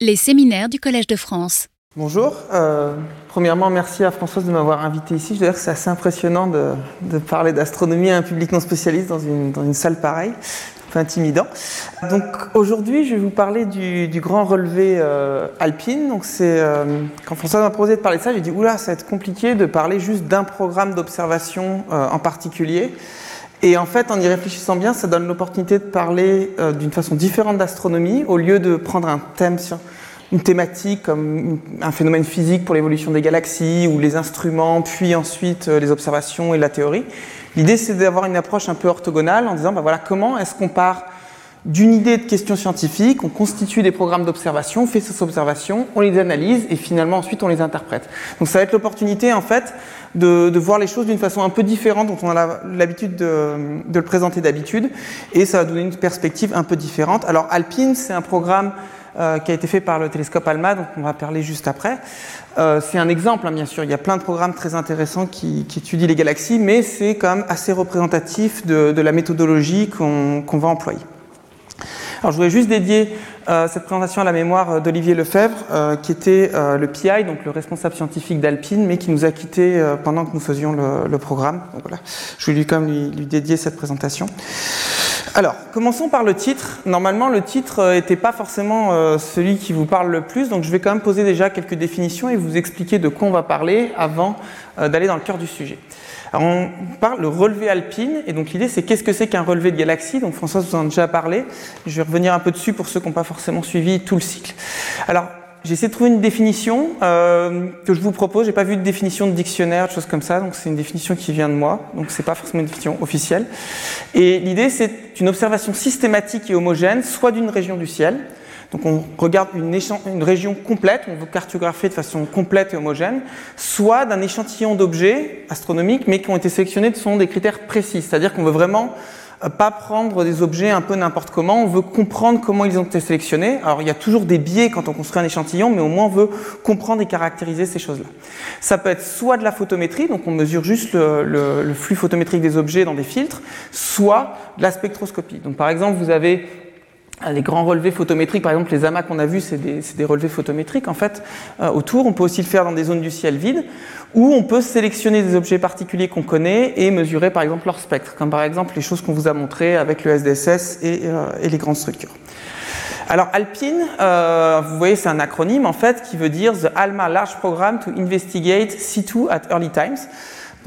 Les séminaires du Collège de France. Bonjour. Euh, premièrement, merci à Françoise de m'avoir invité ici. Je dois dire que c'est assez impressionnant de, parler d'astronomie à un public non spécialiste dans une, salle pareille. Un peu intimidant. Donc aujourd'hui, je vais vous parler du, grand relevé euh, alpine. Donc c'est euh, quand Françoise m'a proposé de parler de ça, j'ai dit oula, ça va être compliqué de parler juste d'un programme d'observation en particulier. Et en fait, en y réfléchissant bien, ça donne l'opportunité de parler euh, d'une façon différente d'astronomie, au lieu de prendre un thème une thématique comme un phénomène physique pour l'évolution des galaxies, ou les instruments, puis ensuite euh, les observations et la théorie. L'idée, c'est d'avoir une approche un peu orthogonale en disant, ben voilà, comment est-ce qu'on part d'une idée de questions scientifiques, on constitue des programmes d'observation, on fait ces observations, on les analyse et finalement ensuite on les interprète. Donc ça va être l'opportunité en fait de, voir les choses d'une façon un peu différente dont on a l'habitude de, le présenter d'habitude et ça va donner une perspective un peu différente. Alors Alpine, c'est un programme euh, qui a été fait par le télescope ALMA, dont on va parler juste après. Euh, c'est un exemple, hein, bien sûr. Il y a plein de programmes très intéressants qui, étudient les galaxies, mais c'est quand même assez représentatif de, la méthodologie qu'on qu va employer. Alors, je voudrais juste dédier euh, cette présentation à la mémoire d'Olivier Lefebvre, euh, qui était euh, le PI, donc le responsable scientifique d'Alpine, mais qui nous a quittés pendant que nous faisions le, programme. Je voulais quand même lui, lui, dédier cette présentation. Alors, commençons par le titre. Normalement, le titre n'était pas forcément celui qui vous parle le plus, donc je vais quand même poser déjà quelques définitions et vous expliquer de quoi on va parler avant d'aller dans le cœur du sujet. Alors on parle le relevé alpine, et donc l'idée c'est qu'est-ce que c'est qu'un relevé de galaxie? Donc François vous en a déjà parlé, je vais revenir un peu dessus pour ceux qui n'ont pas forcément suivi tout le cycle. Alors j'ai essayé de trouver une définition euh, que je vous propose, j'ai pas vu de définition de dictionnaire, de choses comme ça, donc c'est une définition qui vient de moi, donc c'est pas forcément une définition officielle. Et l'idée c'est une observation systématique et homogène, soit d'une région du ciel, donc on regarde une, région complète, on veut cartographier de façon complète et homogène, soit d'un échantillon d'objets astronomiques, mais qui ont été sélectionnés selon des critères précis. C'est-à-dire qu'on veut vraiment pas prendre des objets un peu n'importe comment, on veut comprendre comment ils ont été sélectionnés. Alors il y a toujours des biais quand on construit un échantillon, mais au moins on veut comprendre et caractériser ces choses-là. Ça peut être soit de la photométrie, donc on mesure juste le flux photométrique des objets dans des filtres, soit de la spectroscopie. Donc par exemple, vous avez les grands relevés photométriques, par exemple les amas qu'on a vus, c'est des, relevés photométriques en fait euh, autour. On peut aussi le faire dans des zones du ciel vide, où on peut sélectionner des objets particuliers qu'on connaît et mesurer par exemple leur spectre, comme par exemple les choses qu'on vous a montrées avec le SDSS et, euh, et les grandes structures. Alors Alpine, euh, vous voyez, c'est un acronyme en fait qui veut dire The ALMA Large Program to Investigate C2 at Early Times.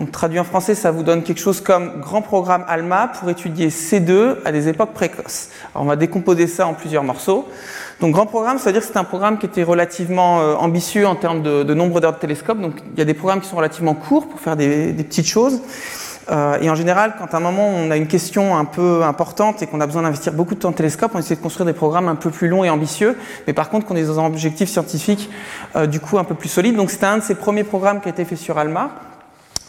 Traduit en français, ça vous donne quelque chose comme grand programme ALMA pour étudier C2 à des époques précoces. Alors on va décomposer ça en plusieurs morceaux. Donc grand programme, ça veut dire que c'est un programme qui était relativement euh, ambitieux en termes de, nombre d'heures de télescope. Donc il y a des programmes qui sont relativement courts pour faire des, des petites choses. Euh, et en général, quand à un moment on a une question un peu importante et qu'on a besoin d'investir beaucoup de temps en télescope, on essaie de construire des programmes un peu plus longs et ambitieux, mais par contre qu'on est dans un objectif scientifique euh, du coup un peu plus solide. Donc c'était un de ces premiers programmes qui a été fait sur ALMA.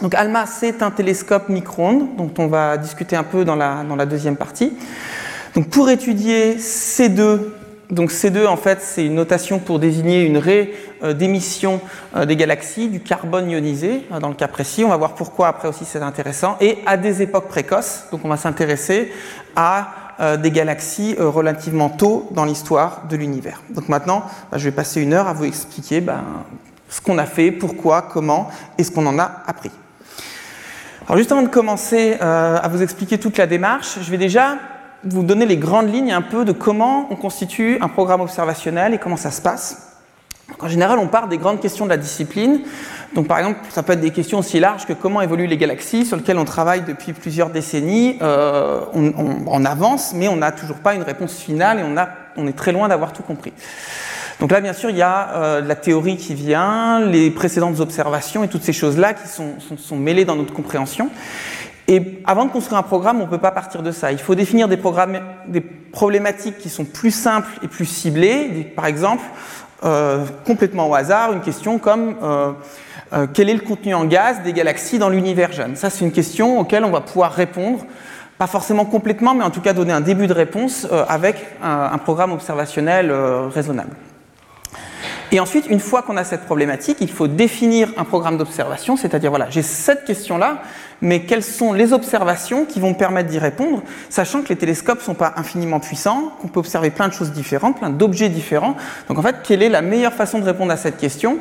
Donc ALMA, c'est un télescope micro-ondes, dont on va discuter un peu dans la, deuxième partie. Donc pour étudier C2, donc C2 en fait c'est une notation pour désigner une raie euh, d'émission euh, des galaxies, du carbone ionisé euh, dans le cas précis. On va voir pourquoi après aussi c'est intéressant. Et à des époques précoces, donc on va s'intéresser à des galaxies relativement tôt dans l'histoire de l'univers. Donc maintenant, bah, je vais passer une heure à vous expliquer ben, ce qu'on a fait, pourquoi, comment et ce qu'on en a appris. Alors juste avant de commencer euh, à vous expliquer toute la démarche, je vais déjà vous donner les grandes lignes un peu de comment on constitue un programme observationnel et comment ça se passe. En général, on part des grandes questions de la discipline. Donc par exemple, ça peut être des questions aussi larges que comment évoluent les galaxies, sur lesquelles on travaille depuis plusieurs décennies. Euh, on, avance, mais on n'a toujours pas une réponse finale et on est très loin d'avoir tout compris. Donc là, bien sûr, il y a euh, la théorie qui vient, les précédentes observations et toutes ces choses-là qui sont, mêlées dans notre compréhension. Et avant de construire un programme, on ne peut pas partir de ça. Il faut définir des, programmes, des problématiques qui sont plus simples et plus ciblées. Par exemple, euh, complètement au hasard, une question comme euh, euh, quel est le contenu en gaz des galaxies dans l'univers jeune? Ça, c'est une question auquel on va pouvoir répondre pas forcément complètement, mais en tout cas donner un début de réponse avec un, programme observationnel raisonnable. Et ensuite, une fois qu'on a cette problématique, il faut définir un programme d'observation, c'est-à-dire, voilà, j'ai cette question-là, mais quelles sont les observations qui vont me permettre d'y répondre, sachant que les télescopes ne sont pas infiniment puissants, qu'on peut observer plein de choses différentes, plein d'objets différents. Donc en fait, quelle est la meilleure façon de répondre à cette question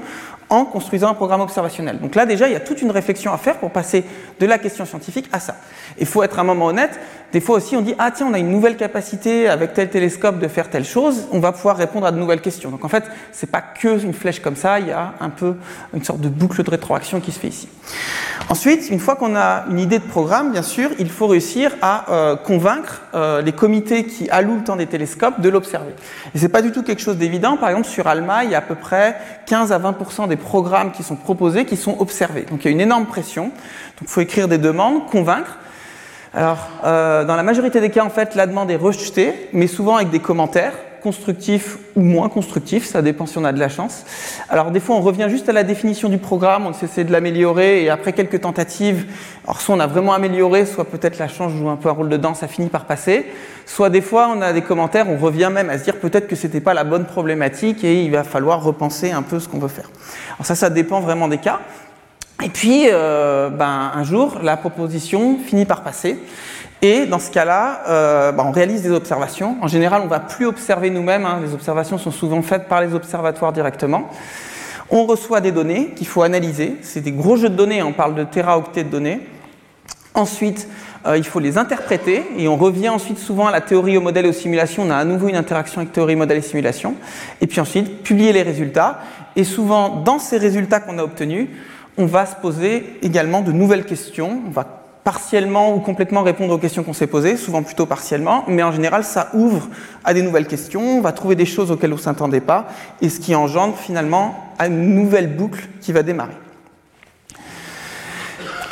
en construisant un programme observationnel? Donc là déjà, il y a toute une réflexion à faire pour passer de la question scientifique à ça. Il faut être un moment honnête. Des fois aussi, on dit ah tiens, on a une nouvelle capacité avec tel télescope de faire telle chose, on va pouvoir répondre à de nouvelles questions. Donc en fait, c'est pas que une flèche comme ça, il y a un peu une sorte de boucle de rétroaction qui se fait ici. Ensuite, une fois qu'on a une idée de programme, bien sûr, il faut réussir à euh, convaincre euh, les comités qui allouent le temps des télescopes de l'observer. Et c'est pas du tout quelque chose d'évident. Par exemple, sur ALMA, il y a à peu près 15 à 20 des programmes qui sont proposés qui sont observés. Donc il y a une énorme pression. Donc il faut écrire des demandes, convaincre. Alors, euh, dans la majorité des cas, en fait, la demande est rejetée, mais souvent avec des commentaires constructifs ou moins constructifs, ça dépend si on a de la chance. Alors des fois on revient juste à la définition du programme, on essaie de l'améliorer et après quelques tentatives, alors soit on a vraiment amélioré, soit peut-être la chance joue un peu un rôle dedans, ça finit par passer. Soit des fois on a des commentaires, on revient même à se dire peut-être que c'était pas la bonne problématique et il va falloir repenser un peu ce qu'on veut faire. Alors ça, ça dépend vraiment des cas. Et puis, euh, ben, un jour, la proposition finit par passer. Et dans ce cas-là, euh, ben, on réalise des observations. En général, on ne va plus observer nous-mêmes. Hein. Les observations sont souvent faites par les observatoires directement. On reçoit des données qu'il faut analyser. C'est des gros jeux de données. On parle de téraoctets de données. Ensuite, euh, il faut les interpréter et on revient ensuite souvent à la théorie, au modèle et aux simulations. On a à nouveau une interaction avec théorie, modèle et simulation. Et puis ensuite, publier les résultats. Et souvent, dans ces résultats qu'on a obtenus, on va se poser également de nouvelles questions. On va partiellement ou complètement répondre aux questions qu'on s'est posées, souvent plutôt partiellement, mais en général ça ouvre à des nouvelles questions, on va trouver des choses auxquelles on ne s'attendait pas, et ce qui engendre finalement une nouvelle boucle qui va démarrer.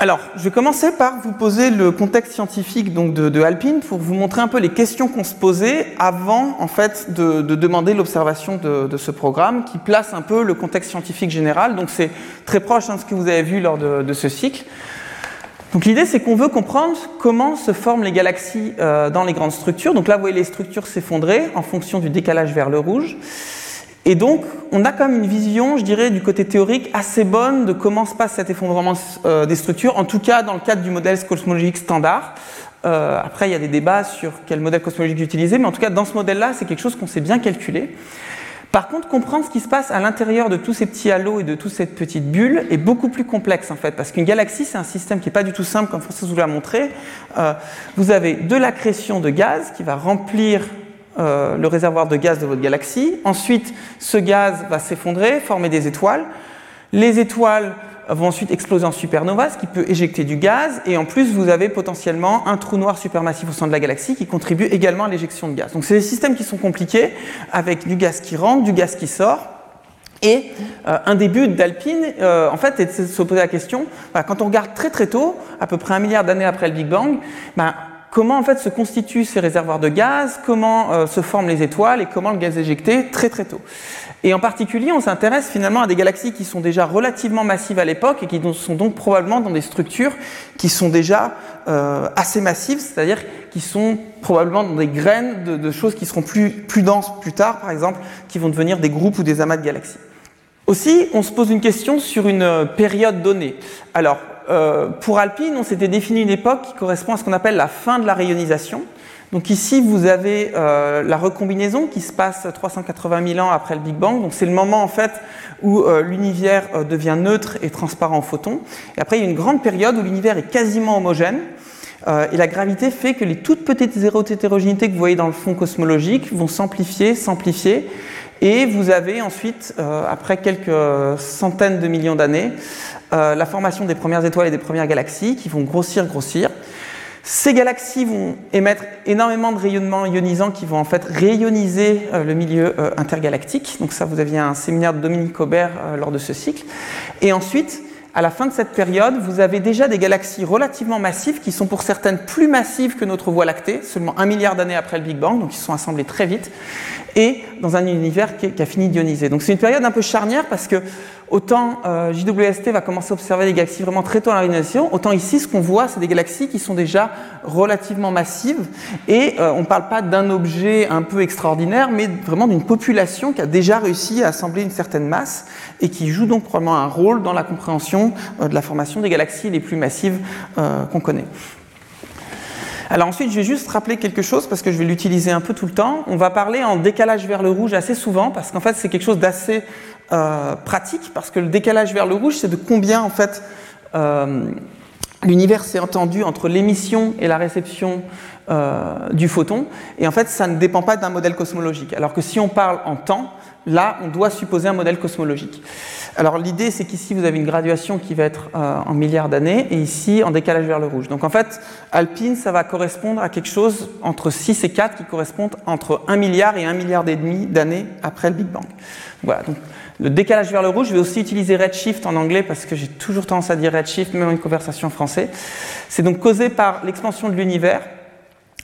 Alors, je vais commencer par vous poser le contexte scientifique donc de, Alpine pour vous montrer un peu les questions qu'on se posait avant en fait de, demander l'observation de, ce programme, qui place un peu le contexte scientifique général. Donc c'est très proche hein, de ce que vous avez vu lors de, ce cycle. Donc l'idée c'est qu'on veut comprendre comment se forment les galaxies euh, dans les grandes structures. Donc là vous voyez les structures s'effondrer en fonction du décalage vers le rouge. Et donc, on a quand même une vision, je dirais, du côté théorique assez bonne de comment se passe cet effondrement euh, des structures, en tout cas dans le cadre du modèle cosmologique standard. Euh, après, il y a des débats sur quel modèle cosmologique utiliser, mais en tout cas, dans ce modèle-là, c'est quelque chose qu'on sait bien calculer. Par contre, comprendre ce qui se passe à l'intérieur de tous ces petits halos et de toute cette petite bulle est beaucoup plus complexe en fait, parce qu'une galaxie, c'est un système qui n'est pas du tout simple, comme François vous l'a montré. Euh, vous avez de l'accrétion de gaz qui va remplir euh, le réservoir de gaz de votre galaxie. Ensuite, ce gaz va s'effondrer, former des étoiles. Les étoiles vont ensuite exploser en supernova, ce qui peut éjecter du gaz. Et en plus, vous avez potentiellement un trou noir supermassif au centre de la galaxie qui contribue également à l'éjection de gaz. Donc, c'est des systèmes qui sont compliqués, avec du gaz qui rentre, du gaz qui sort. Et euh, un début d'Alpine, euh, en fait, est de se poser la question, bah, quand on regarde très très tôt, à peu près un milliard d'années après le Big Bang, bah, comment en fait se constituent ces réservoirs de gaz, comment euh, se forment les étoiles et comment le gaz est éjecté très très tôt. Et en particulier, on s'intéresse finalement à des galaxies qui sont déjà relativement massives à l'époque et qui sont donc probablement dans des structures qui sont déjà euh, assez massives, c'est-à-dire qui sont probablement dans des graines de, choses qui seront plus, plus denses plus tard, par exemple, qui vont devenir des groupes ou des amas de galaxies. Aussi, on se pose une question sur une euh, période donnée. Alors, euh, pour Alpine, on s'était défini une époque qui correspond à ce qu'on appelle la fin de la rayonisation. Donc ici, vous avez euh, la recombinaison qui se passe 380 000 ans après le Big Bang. Donc c'est le moment en fait où euh, l'univers devient neutre et transparent aux photons. Et après, il y a une grande période où l'univers est quasiment homogène. et la gravité fait que les toutes petites hétérogénéités que vous voyez dans le fond cosmologique vont s'amplifier, s'amplifier. Et vous avez ensuite, après quelques centaines de millions d'années, euh, la formation des premières étoiles et des premières galaxies qui vont grossir, grossir. Ces galaxies vont émettre énormément de rayonnements ionisants qui vont en fait rayoniser euh, le milieu euh, intergalactique. Donc ça, vous aviez un séminaire de Dominique Aubert lors de ce cycle. Et ensuite, à la fin de cette période, vous avez déjà des galaxies relativement massives qui sont pour certaines plus massives que notre Voie lactée, seulement un milliard d'années après le Big Bang, donc ils sont assemblés très vite. Et dans un univers qui, a fini d'ioniser. Donc c'est une période un peu charnière parce que autant euh, JWST va commencer à observer des galaxies vraiment très tôt dans l'ionisation, autant ici ce qu'on voit c'est des galaxies qui sont déjà relativement massives et euh, on ne parle pas d'un objet un peu extraordinaire mais vraiment d'une population qui a déjà réussi à assembler une certaine masse et qui joue donc probablement un rôle dans la compréhension euh, de la formation des galaxies les plus massives qu'on connaît. Alors ensuite, je vais juste rappeler quelque chose parce que je vais l'utiliser un peu tout le temps. On va parler en décalage vers le rouge assez souvent parce qu'en fait, c'est quelque chose d'assez euh, pratique parce que le décalage vers le rouge, c'est de combien en fait euh, l'univers s'est entendu entre l'émission et la réception euh, du photon. Et en fait, ça ne dépend pas d'un modèle cosmologique. Alors que si on parle en temps, là, on doit supposer un modèle cosmologique. Alors l'idée, c'est qu'ici, vous avez une graduation qui va être euh, en milliards d'années, et ici, en décalage vers le rouge. Donc en fait, alpine, ça va correspondre à quelque chose entre 6 et 4, qui correspondent entre 1 milliard et 1 milliard et demi d'années après le Big Bang. Voilà, donc le décalage vers le rouge, je vais aussi utiliser redshift en anglais, parce que j'ai toujours tendance à dire redshift, même en une conversation en français. C'est donc causé par l'expansion de l'univers,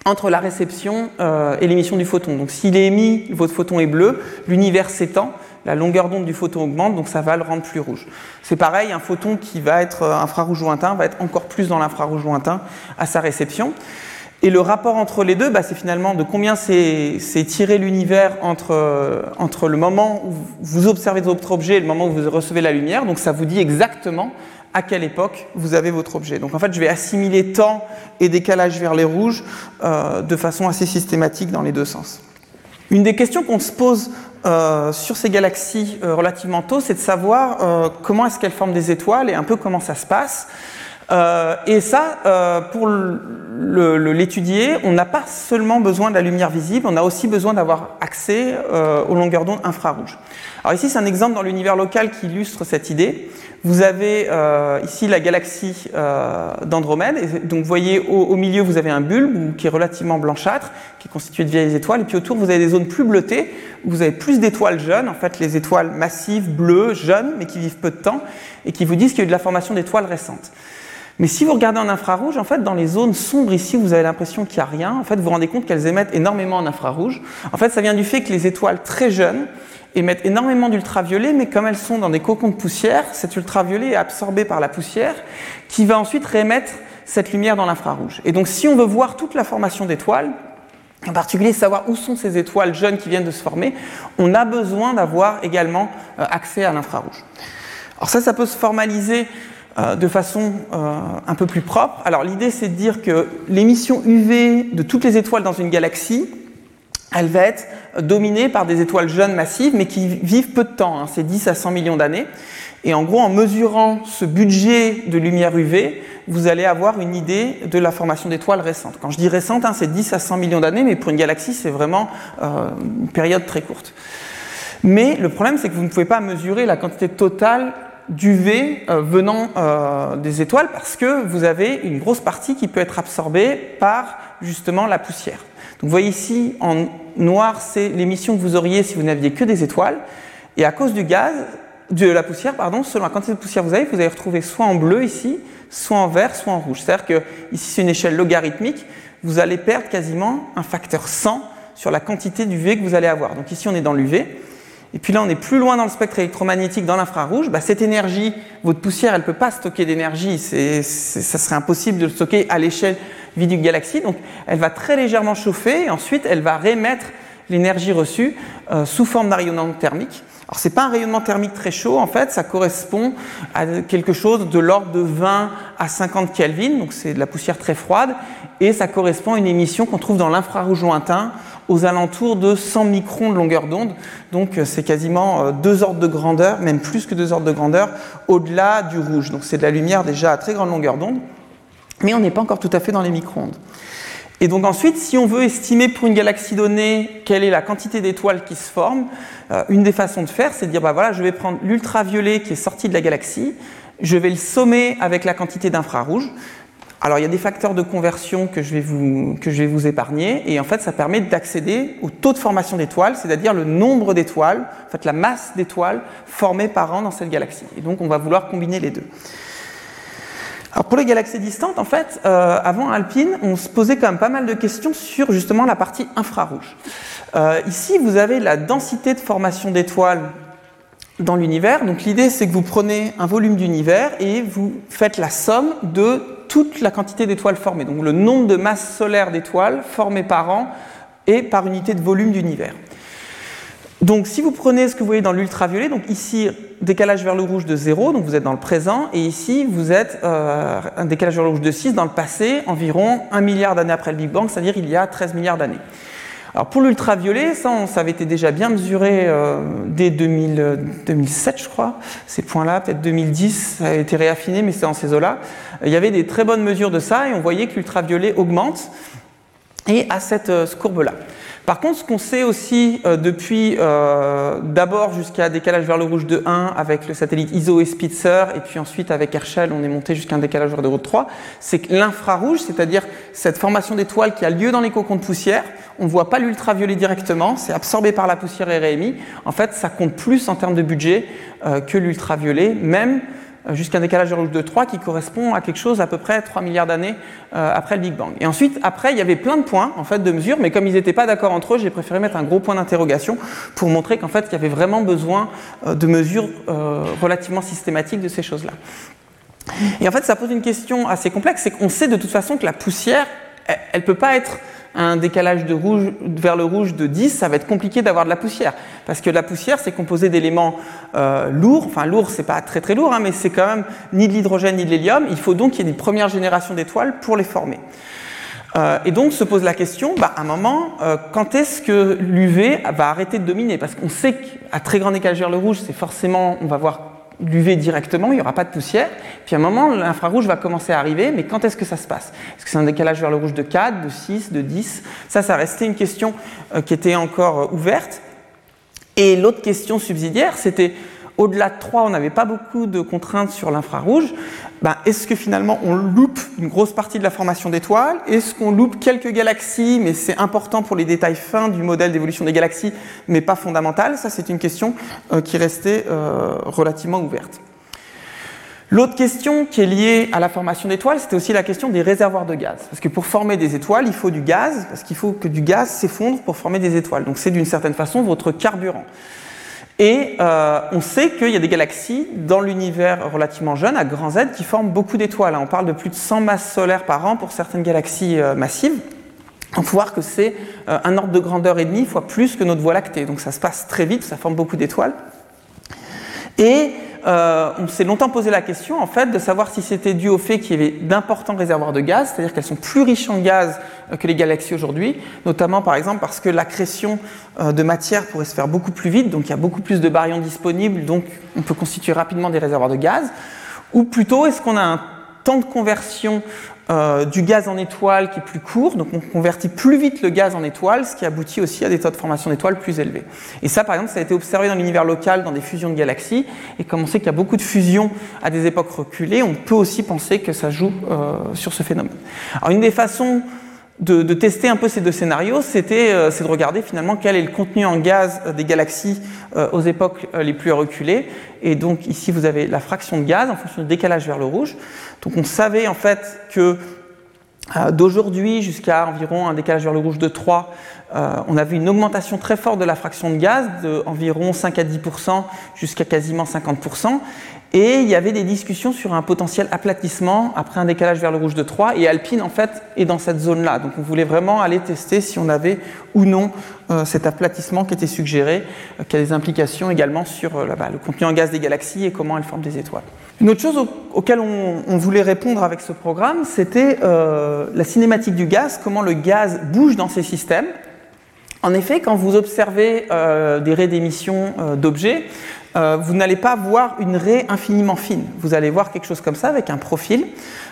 entre la réception euh, et l'émission du photon. Donc s'il est émis, votre photon est bleu, l'univers s'étend, la longueur d'onde du photon augmente, donc ça va le rendre plus rouge. C'est pareil, un photon qui va être euh, infrarouge lointain va être encore plus dans l'infrarouge lointain à sa réception. Et le rapport entre les deux, bah, c'est finalement de combien c'est tiré l'univers entre, euh, entre le moment où vous observez votre objet et le moment où vous recevez la lumière. Donc ça vous dit exactement à quelle époque vous avez votre objet. Donc en fait, je vais assimiler temps et décalage vers les rouges euh, de façon assez systématique dans les deux sens. Une des questions qu'on se pose euh, sur ces galaxies euh, relativement tôt, c'est de savoir comment est-ce qu'elles forment des étoiles et un peu comment ça se passe. Et ça, pour l'étudier, on n'a pas seulement besoin de la lumière visible, on a aussi besoin d'avoir accès aux longueurs d'onde infrarouges. Alors ici, c'est un exemple dans l'univers local qui illustre cette idée. Vous avez euh, ici la galaxie euh, d'Andromède, donc vous voyez au, au, milieu, vous avez un bulbe qui est relativement blanchâtre, qui est constitué de vieilles étoiles, et puis autour, vous avez des zones plus bleutées, où vous avez plus d'étoiles jeunes, en fait les étoiles massives, bleues, jeunes, mais qui vivent peu de temps, et qui vous disent qu'il y a eu de la formation d'étoiles récentes. Mais si vous regardez en infrarouge, en fait, dans les zones sombres ici, vous avez l'impression qu'il n'y a rien. En fait, vous vous rendez compte qu'elles émettent énormément en infrarouge. En fait, ça vient du fait que les étoiles très jeunes émettent énormément d'ultraviolet, mais comme elles sont dans des cocons de poussière, cet ultraviolet est absorbé par la poussière, qui va ensuite réémettre cette lumière dans l'infrarouge. Et donc, si on veut voir toute la formation d'étoiles, en particulier savoir où sont ces étoiles jeunes qui viennent de se former, on a besoin d'avoir également euh, accès à l'infrarouge. Alors ça, ça peut se formaliser euh, de façon euh, un peu plus propre. Alors l'idée c'est de dire que l'émission UV de toutes les étoiles dans une galaxie, elle va être dominée par des étoiles jeunes massives mais qui vivent peu de temps, hein, c'est 10 à 100 millions d'années. Et en gros, en mesurant ce budget de lumière UV, vous allez avoir une idée de la formation d'étoiles récentes. Quand je dis récente, hein, c'est 10 à 100 millions d'années, mais pour une galaxie, c'est vraiment euh, une période très courte. Mais le problème, c'est que vous ne pouvez pas mesurer la quantité totale d'UV euh, venant euh, des étoiles parce que vous avez une grosse partie qui peut être absorbée par justement la poussière. Donc vous voyez ici en noir, c'est l'émission que vous auriez si vous n'aviez que des étoiles. Et à cause du gaz, de la poussière, pardon, selon la quantité de poussière que vous avez, vous allez retrouver soit en bleu ici, soit en vert, soit en rouge. C'est-à-dire que ici c'est une échelle logarithmique, vous allez perdre quasiment un facteur 100 sur la quantité d'UV que vous allez avoir. Donc ici on est dans l'UV. Et puis là, on est plus loin dans le spectre électromagnétique, dans l'infrarouge. Bah, cette énergie, votre poussière, elle ne peut pas stocker d'énergie. Ça serait impossible de le stocker à l'échelle vie d'une galaxie. Donc, elle va très légèrement chauffer ensuite, elle va réémettre l'énergie reçue euh, sous forme d'un rayonnement thermique. Alors, c'est pas un rayonnement thermique très chaud, en fait, ça correspond à quelque chose de l'ordre de 20 à 50 Kelvin, donc c'est de la poussière très froide, et ça correspond à une émission qu'on trouve dans l'infrarouge lointain aux alentours de 100 microns de longueur d'onde. Donc euh, c'est quasiment euh, deux ordres de grandeur, même plus que deux ordres de grandeur, au-delà du rouge. Donc c'est de la lumière déjà à très grande longueur d'onde, mais on n'est pas encore tout à fait dans les micro-ondes. Et donc ensuite, si on veut estimer pour une galaxie donnée quelle est la quantité d'étoiles qui se forment, euh, une des façons de faire, c'est de dire, bah voilà, je vais prendre l'ultraviolet qui est sorti de la galaxie, je vais le sommer avec la quantité d'infrarouge, alors il y a des facteurs de conversion que je vais vous, épargner et en fait ça permet d'accéder au taux de formation d'étoiles, c'est-à-dire le nombre d'étoiles, en fait la masse d'étoiles formées par an dans cette galaxie. Et donc on va vouloir combiner les deux. Alors pour les galaxies distantes, en fait, euh, avant Alpine, on se posait quand même pas mal de questions sur justement la partie infrarouge. Euh, ici, vous avez la densité de formation d'étoiles dans l'univers. Donc l'idée, c'est que vous prenez un volume d'univers et vous faites la somme de toute la quantité d'étoiles formées. Donc le nombre de masses solaires d'étoiles formées par an et par unité de volume d'univers. Donc si vous prenez ce que vous voyez dans l'ultraviolet, donc ici décalage vers le rouge de 0, donc vous êtes dans le présent, et ici vous êtes euh, un décalage vers le rouge de 6 dans le passé, environ 1 milliard d'années après le Big Bang, c'est-à-dire il y a 13 milliards d'années. Alors pour l'ultraviolet, ça, avait été déjà bien mesuré euh, dès 2000, 2007, je crois, ces points-là, peut-être 2010, ça a été réaffiné, mais c'est en ces eaux-là. Il y avait des très bonnes mesures de ça, et on voyait que l'ultraviolet augmente, et à cette euh, courbe-là. Par contre, ce qu'on sait aussi euh, depuis euh, d'abord jusqu'à décalage vers le rouge de 1 avec le satellite ISO et Spitzer, et puis ensuite avec Herschel, on est monté jusqu'à un décalage vers le rouge de 3, c'est que l'infrarouge, c'est-à-dire cette formation d'étoiles qui a lieu dans les cocons de poussière, on ne voit pas l'ultraviolet directement, c'est absorbé par la poussière et réémis. En fait, ça compte plus en termes de budget euh, que l'ultraviolet, même jusqu'à un décalage de rouge de 3 qui correspond à quelque chose à peu près 3 milliards d'années euh, après le Big Bang. Et ensuite, après, il y avait plein de points en fait de mesure, mais comme ils n'étaient pas d'accord entre eux, j'ai préféré mettre un gros point d'interrogation pour montrer qu'en fait, il y avait vraiment besoin euh, de mesures euh, relativement systématiques de ces choses-là. Et en fait, ça pose une question assez complexe, c'est qu'on sait de toute façon que la poussière, elle ne peut pas être un décalage de rouge vers le rouge de 10, ça va être compliqué d'avoir de la poussière. Parce que la poussière, c'est composé d'éléments euh, lourds. Enfin, lourd, c'est pas très très lourd, hein, mais c'est quand même ni de l'hydrogène ni de l'hélium. Il faut donc qu'il y ait une première génération d'étoiles pour les former. Euh, et donc se pose la question, bah, à un moment, euh, quand est-ce que l'UV va arrêter de dominer? Parce qu'on sait qu'à très grand décalage vers le rouge, c'est forcément, on va voir l'UV directement, il n'y aura pas de poussière. Puis à un moment, l'infrarouge va commencer à arriver, mais quand est-ce que ça se passe? Est-ce que c'est un décalage vers le rouge de 4, de 6, de 10 Ça, ça restait une question euh, qui était encore euh, ouverte. Et l'autre question subsidiaire, c'était au-delà de 3, on n'avait pas beaucoup de contraintes sur l'infrarouge. Ben, est-ce que finalement on loupe une grosse partie de la formation d'étoiles? Est-ce qu'on loupe quelques galaxies, mais c'est important pour les détails fins du modèle d'évolution des galaxies, mais pas fondamental? Ça, c'est une question euh, qui restait euh, relativement ouverte. L'autre question qui est liée à la formation d'étoiles, c'était aussi la question des réservoirs de gaz. Parce que pour former des étoiles, il faut du gaz, parce qu'il faut que du gaz s'effondre pour former des étoiles. Donc c'est d'une certaine façon votre carburant. Et euh, on sait qu'il y a des galaxies dans l'univers relativement jeune, à grand Z, qui forment beaucoup d'étoiles. On parle de plus de 100 masses solaires par an pour certaines galaxies euh, massives. On peut voir que c'est euh, un ordre de grandeur et demi fois plus que notre Voie lactée. Donc ça se passe très vite, ça forme beaucoup d'étoiles. Et euh, on s'est longtemps posé la question en fait de savoir si c'était dû au fait qu'il y avait d'importants réservoirs de gaz, c'est-à-dire qu'elles sont plus riches en gaz euh, que les galaxies aujourd'hui, notamment par exemple parce que l'accrétion euh, de matière pourrait se faire beaucoup plus vite, donc il y a beaucoup plus de baryons disponibles, donc on peut constituer rapidement des réservoirs de gaz, ou plutôt est-ce qu'on a un temps de conversion euh, du gaz en étoile qui est plus court, donc on convertit plus vite le gaz en étoile, ce qui aboutit aussi à des taux de formation d'étoiles plus élevés. Et ça, par exemple, ça a été observé dans l'univers local dans des fusions de galaxies, et comme on sait qu'il y a beaucoup de fusions à des époques reculées, on peut aussi penser que ça joue euh, sur ce phénomène. Alors une des façons de, tester un peu ces deux scénarios, c'était euh, de regarder finalement quel est le contenu en gaz des galaxies aux époques les plus reculées. Et donc ici, vous avez la fraction de gaz en fonction du décalage vers le rouge. Donc on savait en fait que euh, d'aujourd'hui jusqu'à environ un décalage vers le rouge de 3, euh, on avait une augmentation très forte de la fraction de gaz, d'environ 5 à 10% jusqu'à quasiment 50%. Et il y avait des discussions sur un potentiel aplatissement après un décalage vers le rouge de 3. Et Alpine, en fait, est dans cette zone-là. Donc on voulait vraiment aller tester si on avait ou non euh, cet aplatissement qui était suggéré, qui a des implications également sur bah, le contenu en gaz des galaxies et comment elles forment des étoiles. Une autre chose auquel on, voulait répondre avec ce programme, c'était euh, la cinématique du gaz, comment le gaz bouge dans ces systèmes. En effet, quand vous observez euh, des raies d'émission euh, d'objets, vous n'allez pas voir une raie infiniment fine. Vous allez voir quelque chose comme ça avec un profil.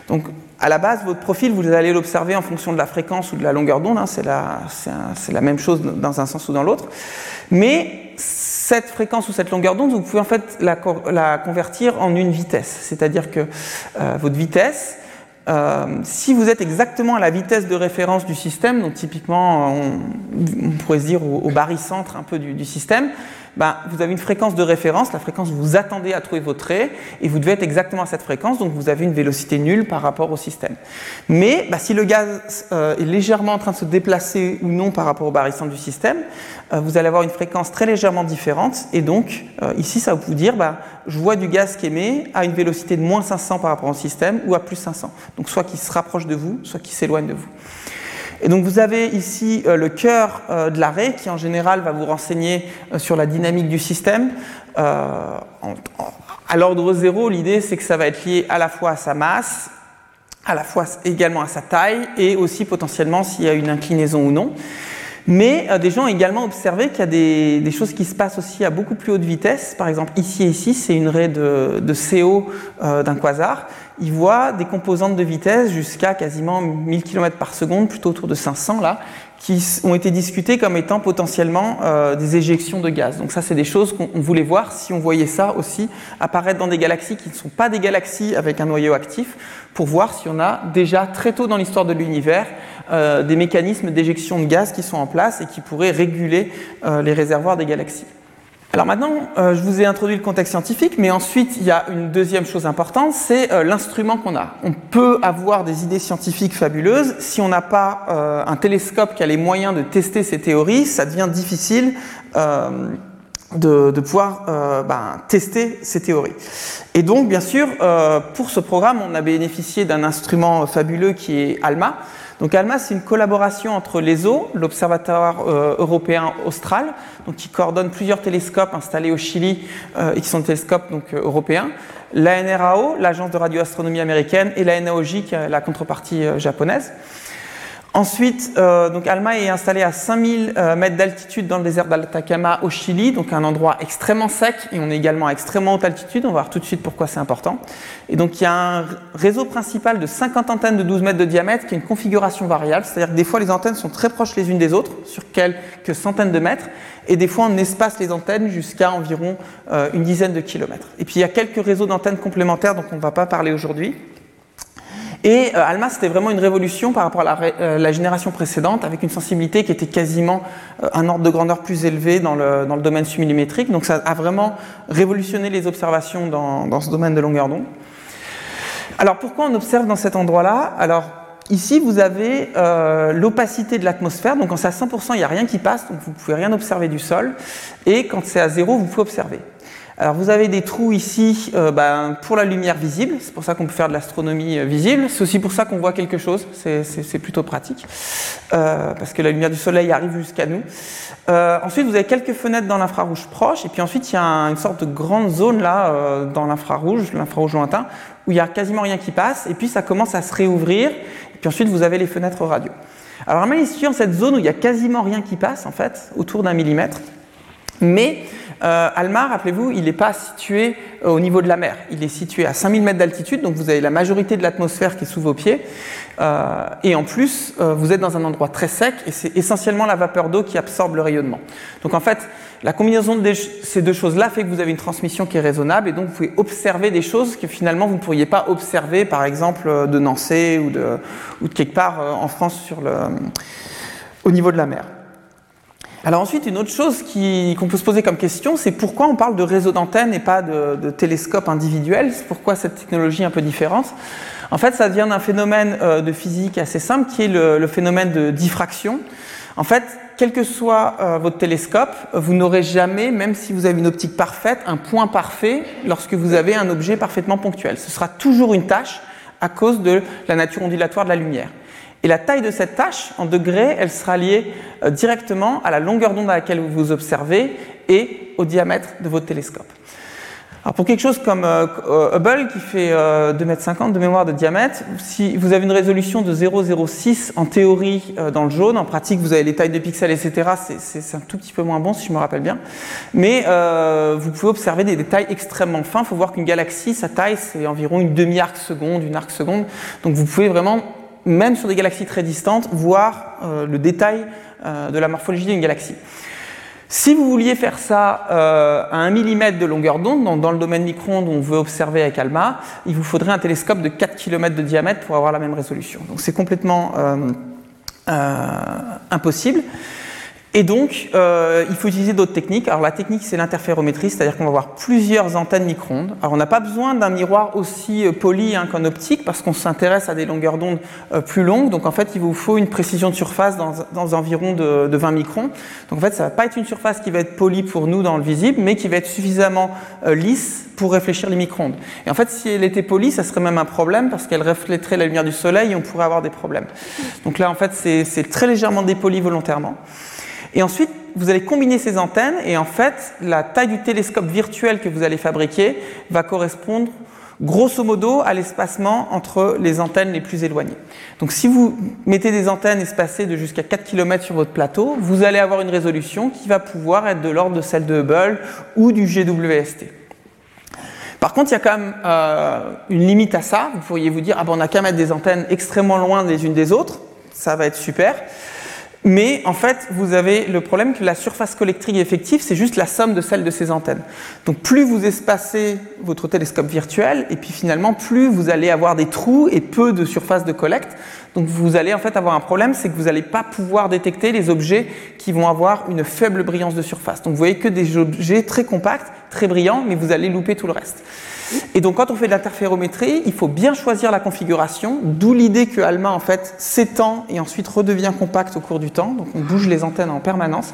Donc, à la base, votre profil, vous allez l'observer en fonction de la fréquence ou de la longueur d'onde. Hein, c'est la, même chose dans un sens ou dans l'autre. Mais cette fréquence ou cette longueur d'onde, vous pouvez en fait la, convertir en une vitesse. C'est-à-dire que euh, votre vitesse, euh, si vous êtes exactement à la vitesse de référence du système, donc typiquement on, pourrait se dire au, barycentre un peu du, système, ben, vous avez une fréquence de référence, la fréquence où vous attendez à trouver votre ray, et vous devez être exactement à cette fréquence, donc vous avez une vélocité nulle par rapport au système. Mais ben, si le gaz euh, est légèrement en train de se déplacer ou non par rapport au barycentre du système, euh, vous allez avoir une fréquence très légèrement différente, et donc euh, ici ça va vous dire, ben, je vois du gaz qui émet à une vélocité de moins 500 par rapport au système ou à plus 500. Donc soit qui se rapproche de vous, soit qui s'éloigne de vous. Et donc vous avez ici euh, le cœur euh, de l'arrêt qui en général va vous renseigner euh, sur la dynamique du système. à l'ordre zéro, l'idée c'est que ça va être lié à la fois à sa masse, à la fois également à sa taille et aussi potentiellement s'il y a une inclinaison ou non. Mais des gens ont également observé qu'il y a des, choses qui se passent aussi à beaucoup plus haute vitesse. Par exemple, ici et ici, c'est une raie de CO d'un quasar il voit des composantes de vitesse jusqu'à quasiment 1000 km par seconde, plutôt autour de 500 là, qui ont été discutées comme étant potentiellement euh, des éjections de gaz. Donc ça, c'est des choses qu'on voulait voir si on voyait ça aussi apparaître dans des galaxies qui ne sont pas des galaxies avec un noyau actif, pour voir si on a déjà très tôt dans l'histoire de l'univers euh, des mécanismes d'éjection de gaz qui sont en place et qui pourraient réguler euh, les réservoirs des galaxies. Alors maintenant, euh, je vous ai introduit le contexte scientifique, mais ensuite, il y a une deuxième chose importante, c'est euh, l'instrument qu'on a. On peut avoir des idées scientifiques fabuleuses. Si on n'a pas euh, un télescope qui a les moyens de tester ces théories, ça devient difficile de, pouvoir ben, tester ces théories. Et donc, bien sûr, pour ce programme, on a bénéficié d'un instrument fabuleux qui est ALMA. Donc ALMA, c'est une collaboration entre l'ESO, l'Observatoire euh, européen austral, donc qui coordonne plusieurs télescopes installés au Chili euh, et qui sont des télescopes donc, euh, européens, la NRAO, l'agence de radioastronomie américaine, et la NAOJ, qui est la contrepartie japonaise. Ensuite, euh, donc Alma est installé à 5000 euh, mètres d'altitude dans le désert d'Atacama au Chili, donc un endroit extrêmement sec et on est également à extrêmement haute altitude. On va voir tout de suite pourquoi c'est important. Et donc il y a un réseau principal de 50 antennes de 12 mètres de diamètre qui a une configuration variable, c'est-à-dire que des fois les antennes sont très proches les unes des autres, sur quelques centaines de mètres, et des fois on espace les antennes jusqu'à environ euh, une dizaine de kilomètres. Et puis il y a quelques réseaux d'antennes complémentaires dont on ne va pas parler aujourd'hui. Et euh, Alma, c'était vraiment une révolution par rapport à euh, la, génération précédente, avec une sensibilité qui était quasiment euh, un ordre de grandeur plus élevé dans le, dans le domaine submillimétrique. Donc ça a vraiment révolutionné les observations dans, dans ce domaine de longueur d'onde. Alors pourquoi on observe dans cet endroit-là? Alors ici, vous avez l'opacité de l'atmosphère. Donc quand c'est à 100%, il n'y a rien qui passe, donc vous ne pouvez rien observer du sol. Et quand c'est à zéro, vous pouvez observer. Alors vous avez des trous ici euh, ben, pour la lumière visible, c'est pour ça qu'on peut faire de l'astronomie euh, visible, c'est aussi pour ça qu'on voit quelque chose, c'est plutôt pratique, euh, parce que la lumière du soleil arrive jusqu'à nous. ensuite vous avez quelques fenêtres dans l'infrarouge proche, et puis ensuite il y a une sorte de grande zone là dans l'infrarouge, l'infrarouge lointain, où il n'y a quasiment rien qui passe, et puis ça commence à se réouvrir, et puis ensuite vous avez les fenêtres radio. Alors même ici dans cette zone où il n'y a quasiment rien qui passe en fait, autour d'un millimètre, mais euh, Alma, rappelez-vous, il n'est pas situé euh, au niveau de la mer. Il est situé à 5000 mètres d'altitude, donc vous avez la majorité de l'atmosphère qui est sous vos pieds. Euh, et en plus, vous êtes dans un endroit très sec et c'est essentiellement la vapeur d'eau qui absorbe le rayonnement. Donc en fait, la combinaison de ces deux choses-là fait que vous avez une transmission qui est raisonnable et donc vous pouvez observer des choses que finalement vous ne pourriez pas observer, par exemple de Nancy ou de, quelque part en France au niveau de la mer. Alors ensuite, une autre chose qu'on peut se poser comme question, c'est pourquoi on parle de réseau d'antennes et pas de, de télescope individuel? Pourquoi cette technologie un peu différente? En fait, ça vient d'un phénomène euh, de physique assez simple qui est le, phénomène de diffraction. En fait, quel que soit euh, votre télescope, vous n'aurez jamais, même si vous avez une optique parfaite, un point parfait lorsque vous avez un objet parfaitement ponctuel. Ce sera toujours une tâche à cause de la nature ondulatoire de la lumière. Et la taille de cette tâche, en degrés, elle sera liée euh, directement à la longueur d'onde à laquelle vous observez et au diamètre de votre télescope. Alors pour quelque chose comme euh, euh, Hubble qui fait 2,50 m de mémoire de diamètre, si vous avez une résolution de 0,06 en théorie dans le jaune, en pratique vous avez les tailles de pixels, etc. C'est un tout petit peu moins bon si je me rappelle bien. Mais vous pouvez observer des détails extrêmement fins. Il faut voir qu'une galaxie, sa taille c'est environ une demi-arc seconde, une arc seconde. Donc vous pouvez vraiment même sur des galaxies très distantes, voir euh, le détail euh, de la morphologie d'une galaxie. Si vous vouliez faire ça euh, à 1 mm de longueur d'onde, dans le domaine micro-ondes on veut observer avec ALMA, il vous faudrait un télescope de 4 km de diamètre pour avoir la même résolution. Donc c'est complètement impossible. Et donc, euh, il faut utiliser d'autres techniques. Alors la technique, c'est l'interférométrie, c'est-à-dire qu'on va avoir plusieurs antennes micro-ondes. Alors on n'a pas besoin d'un miroir aussi euh, poli hein, qu'en optique, parce qu'on s'intéresse à des longueurs d'onde euh, plus longues. Donc en fait, il vous faut une précision de surface dans, dans environ de, de, 20 microns. Donc en fait, ça va pas être une surface qui va être polie pour nous dans le visible, mais qui va être suffisamment euh, lisse pour réfléchir les micro-ondes. Et en fait, si elle était polie, ça serait même un problème, parce qu'elle reflèterait la lumière du soleil et on pourrait avoir des problèmes. Donc là, en fait, c'est très légèrement dépoli volontairement. Et ensuite, vous allez combiner ces antennes et en fait, la taille du télescope virtuel que vous allez fabriquer va correspondre grosso modo à l'espacement entre les antennes les plus éloignées. Donc si vous mettez des antennes espacées de jusqu'à 4 km sur votre plateau, vous allez avoir une résolution qui va pouvoir être de l'ordre de celle de Hubble ou du GWST. Par contre, il y a quand même euh, une limite à ça. Vous pourriez vous dire, ah ben on n'a qu'à mettre des antennes extrêmement loin les unes des autres, ça va être super. Mais en fait, vous avez le problème que la surface collectrique effective, c'est juste la somme de celle de ces antennes. Donc plus vous espacez votre télescope virtuel, et puis finalement, plus vous allez avoir des trous et peu de surface de collecte. Donc vous allez en fait avoir un problème, c'est que vous n'allez pas pouvoir détecter les objets qui vont avoir une faible brillance de surface. Donc vous voyez que des objets très compacts, très brillants, mais vous allez louper tout le reste. Et donc quand on fait de l'interférométrie, il faut bien choisir la configuration, d'où l'idée que ALMA en fait s'étend et ensuite redevient compact au cours du temps. Donc on bouge les antennes en permanence.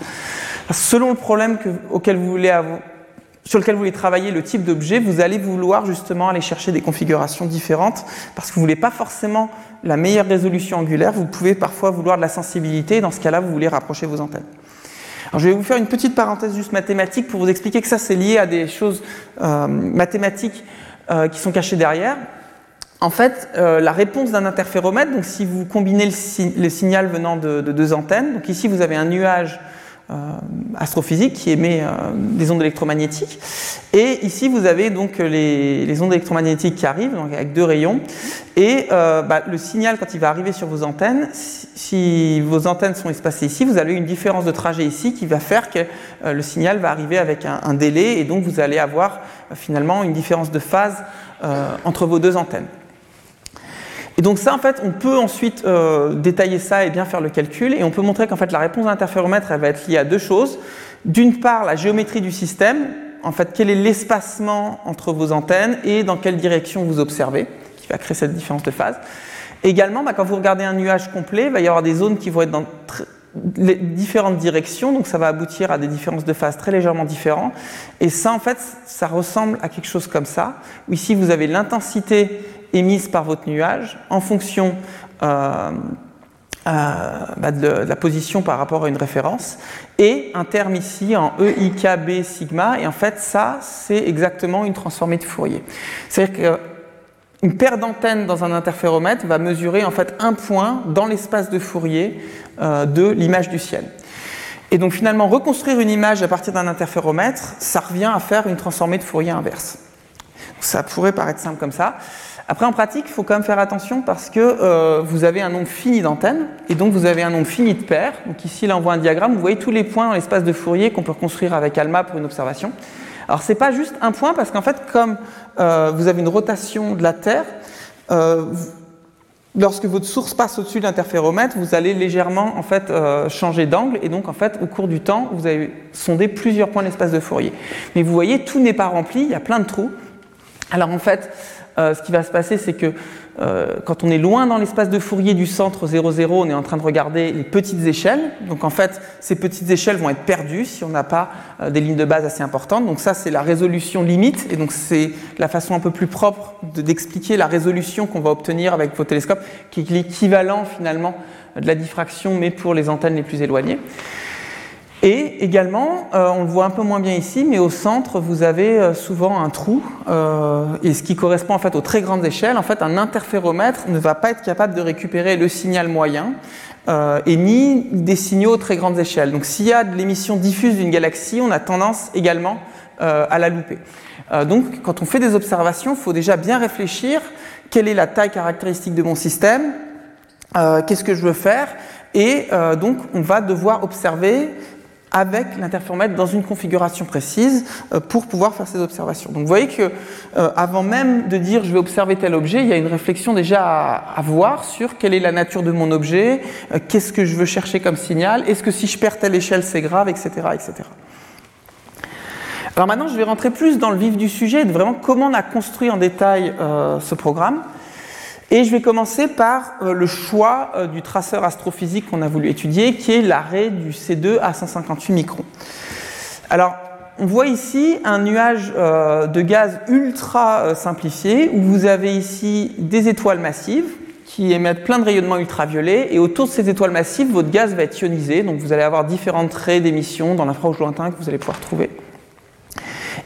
Selon le problème auquel vous voulez sur lequel vous voulez travailler le type d'objet, vous allez vouloir justement aller chercher des configurations différentes parce que vous ne voulez pas forcément la meilleure résolution angulaire, vous pouvez parfois vouloir de la sensibilité, dans ce cas-là, vous voulez rapprocher vos antennes. Je vais vous faire une petite parenthèse juste mathématique pour vous expliquer que ça, c'est lié à des choses euh, mathématiques euh, qui sont cachées derrière. En fait, euh, la réponse d'un interféromètre, donc si vous combinez le, signal venant de, de, deux antennes, donc ici vous avez un nuage astrophysique qui émet euh, des ondes électromagnétiques. Et ici, vous avez donc les, ondes électromagnétiques qui arrivent, donc avec deux rayons. Et euh, bah, le signal, quand il va arriver sur vos antennes, si, vos antennes sont espacées ici, vous avez une différence de trajet ici qui va faire que le signal va arriver avec un, délai, et donc vous allez avoir finalement une différence de phase entre vos deux antennes. Et donc ça, en fait, on peut ensuite euh, détailler ça et bien faire le calcul, et on peut montrer qu'en fait la réponse d'interféromètre, elle va être liée à deux choses. D'une part, la géométrie du système, en fait, quel est l'espacement entre vos antennes et dans quelle direction vous observez, qui va créer cette différence de phase. Également, bah, quand vous regardez un nuage complet, il va y avoir des zones qui vont être dans différentes directions, donc ça va aboutir à des différences de phase très légèrement différentes. Et ça, en fait, ça ressemble à quelque chose comme ça, où ici vous avez l'intensité émise par votre nuage en fonction euh, euh, bah, de, la position par rapport à une référence, et un terme ici en EIKB sigma, et en fait ça c'est exactement une transformée de Fourier. C'est-à-dire qu'une paire d'antennes dans un interféromètre va mesurer en fait un point dans l'espace de Fourier euh, de l'image du ciel. Et donc finalement reconstruire une image à partir d'un interféromètre, ça revient à faire une transformée de Fourier inverse. Ça pourrait paraître simple comme ça. Après, en pratique, il faut quand même faire attention parce que euh, vous avez un nombre fini d'antennes et donc vous avez un nombre fini de paires. Donc ici, là, on voit un diagramme. Vous voyez tous les points dans l'espace de Fourier qu'on peut reconstruire avec ALMA pour une observation. Alors, c'est pas juste un point parce qu'en fait, comme euh, vous avez une rotation de la Terre, euh, lorsque votre source passe au-dessus de l'interféromètre, vous allez légèrement en fait changer d'angle et donc en fait au cours du temps, vous avez sondé plusieurs points de l'espace de Fourier. Mais vous voyez, tout n'est pas rempli, il y a plein de trous. Alors en fait, euh, ce qui va se passer, c'est que euh, quand on est loin dans l'espace de Fourier du centre 0,0, on est en train de regarder les petites échelles. Donc en fait, ces petites échelles vont être perdues si on n'a pas euh, des lignes de base assez importantes. Donc ça, c'est la résolution limite. Et donc c'est la façon un peu plus propre d'expliquer la résolution qu'on va obtenir avec vos télescopes, qui est l'équivalent finalement de la diffraction, mais pour les antennes les plus éloignées. Et également, euh, on le voit un peu moins bien ici, mais au centre, vous avez euh, souvent un trou, euh, et ce qui correspond en fait aux très grandes échelles. En fait, un interféromètre ne va pas être capable de récupérer le signal moyen et ni des signaux aux très grandes échelles. Donc, s'il y a de l'émission diffuse d'une galaxie, on a tendance également à la louper. donc, quand on fait des observations, il faut déjà bien réfléchir quelle est la taille caractéristique de mon système, qu'est-ce que je veux faire, et donc on va devoir observer avec l'interféromètre dans une configuration précise euh, pour pouvoir faire ces observations. Donc vous voyez que euh, avant même de dire je vais observer tel objet, il y a une réflexion déjà à avoir sur quelle est la nature de mon objet, euh, qu'est-ce que je veux chercher comme signal, est-ce que si je perds telle échelle c'est grave, etc., etc. Alors maintenant je vais rentrer plus dans le vif du sujet de vraiment comment on a construit en détail ce programme. Et je vais commencer par euh, le choix euh, du traceur astrophysique qu'on a voulu étudier, qui est l'arrêt du C2 à 158 microns. Alors, on voit ici un nuage euh, de gaz ultra simplifié, où vous avez ici des étoiles massives qui émettent plein de rayonnements ultraviolets, et autour de ces étoiles massives, votre gaz va être ionisé, donc vous allez avoir différentes traits d'émission dans l'infrarouge lointain que vous allez pouvoir trouver.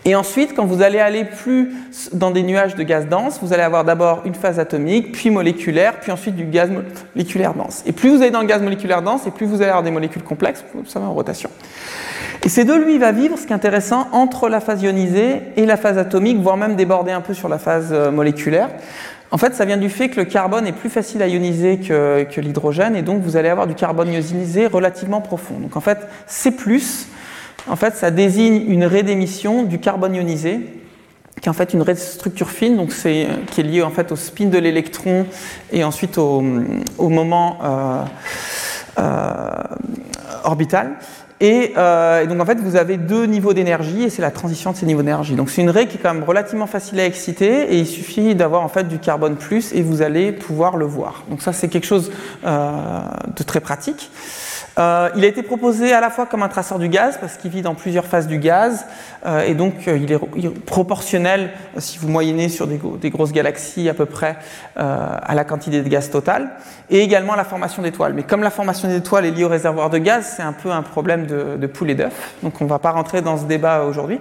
Et ensuite, quand vous allez aller plus dans des nuages de gaz dense, vous allez avoir d'abord une phase atomique, puis moléculaire, puis ensuite du gaz moléculaire dense. Et plus vous allez dans le gaz moléculaire dense, et plus vous allez avoir des molécules complexes, vous savez, en rotation. Et ces deux, lui, va vivre, ce qui est intéressant, entre la phase ionisée et la phase atomique, voire même déborder un peu sur la phase euh, moléculaire. En fait, ça vient du fait que le carbone est plus facile à ioniser que, l'hydrogène, et donc vous allez avoir du carbone ionisé relativement profond. Donc en fait, C+, en fait, ça désigne une raie d'émission du carbone ionisé, qui est en fait une raie de structure fine, donc c'est, qui est liée en fait au spin de l'électron et ensuite au, moment euh, euh, orbital. Euh, et, donc en fait, vous avez deux niveaux d'énergie et c'est la transition de ces niveaux d'énergie. Donc c'est une raie qui est quand même relativement facile à exciter et il suffit d'avoir en fait du carbone plus et vous allez pouvoir le voir. Donc ça c'est quelque chose de très pratique. Euh, il a été proposé à la fois comme un traceur du gaz, parce qu'il vit dans plusieurs phases du gaz, et donc euh, il est proportionnel, si vous moyennez sur des, grosses galaxies à peu près, à la quantité de gaz total, et également à la formation d'étoiles. Mais comme la formation d'étoiles est liée au réservoir de gaz, c'est un peu un problème de, de poule et d'œuf, donc on ne va pas rentrer dans ce débat aujourd'hui.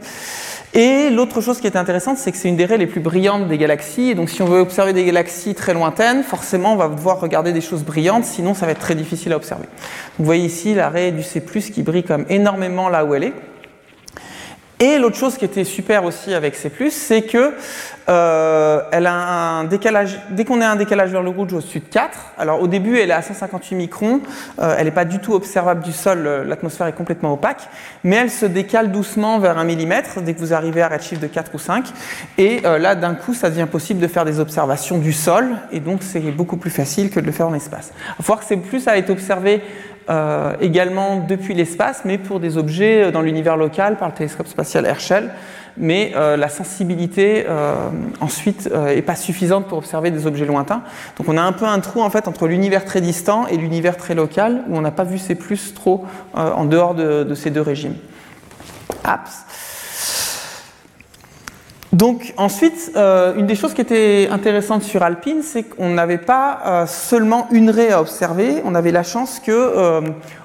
Et l'autre chose qui est intéressante, c'est que c'est une des raies les plus brillantes des galaxies. Et donc, si on veut observer des galaxies très lointaines, forcément, on va devoir regarder des choses brillantes, sinon ça va être très difficile à observer. vous voyez ici la raie du C+, qui brille comme énormément là où elle est. Et l'autre chose qui était super aussi avec C+, c'est que euh, elle a un décalage. Dès qu'on a un décalage vers le rouge au-dessus de 4, alors au début elle est à 158 microns, euh, elle n'est pas du tout observable du sol, euh, l'atmosphère est complètement opaque, mais elle se décale doucement vers 1 mm dès que vous arrivez à redshift de 4 ou 5, et là d'un coup ça devient possible de faire des observations du sol, et donc c'est beaucoup plus facile que de le faire en espace. Il faut voir que C+, a été observé euh, également depuis l'espace, mais pour des objets euh, dans l'univers local par le télescope spatial Herschel. Mais euh, la sensibilité ensuite n'est pas suffisante pour observer des objets lointains. Donc on a un peu un trou en fait entre l'univers très distant et l'univers très local où on n'a pas vu ces plus trop en dehors de, de, ces deux régimes. Apps. Donc ensuite, euh, une des choses qui était intéressante sur Alpine, c'est qu'on n'avait pas euh, seulement une raie à observer, on avait la chance que, euh,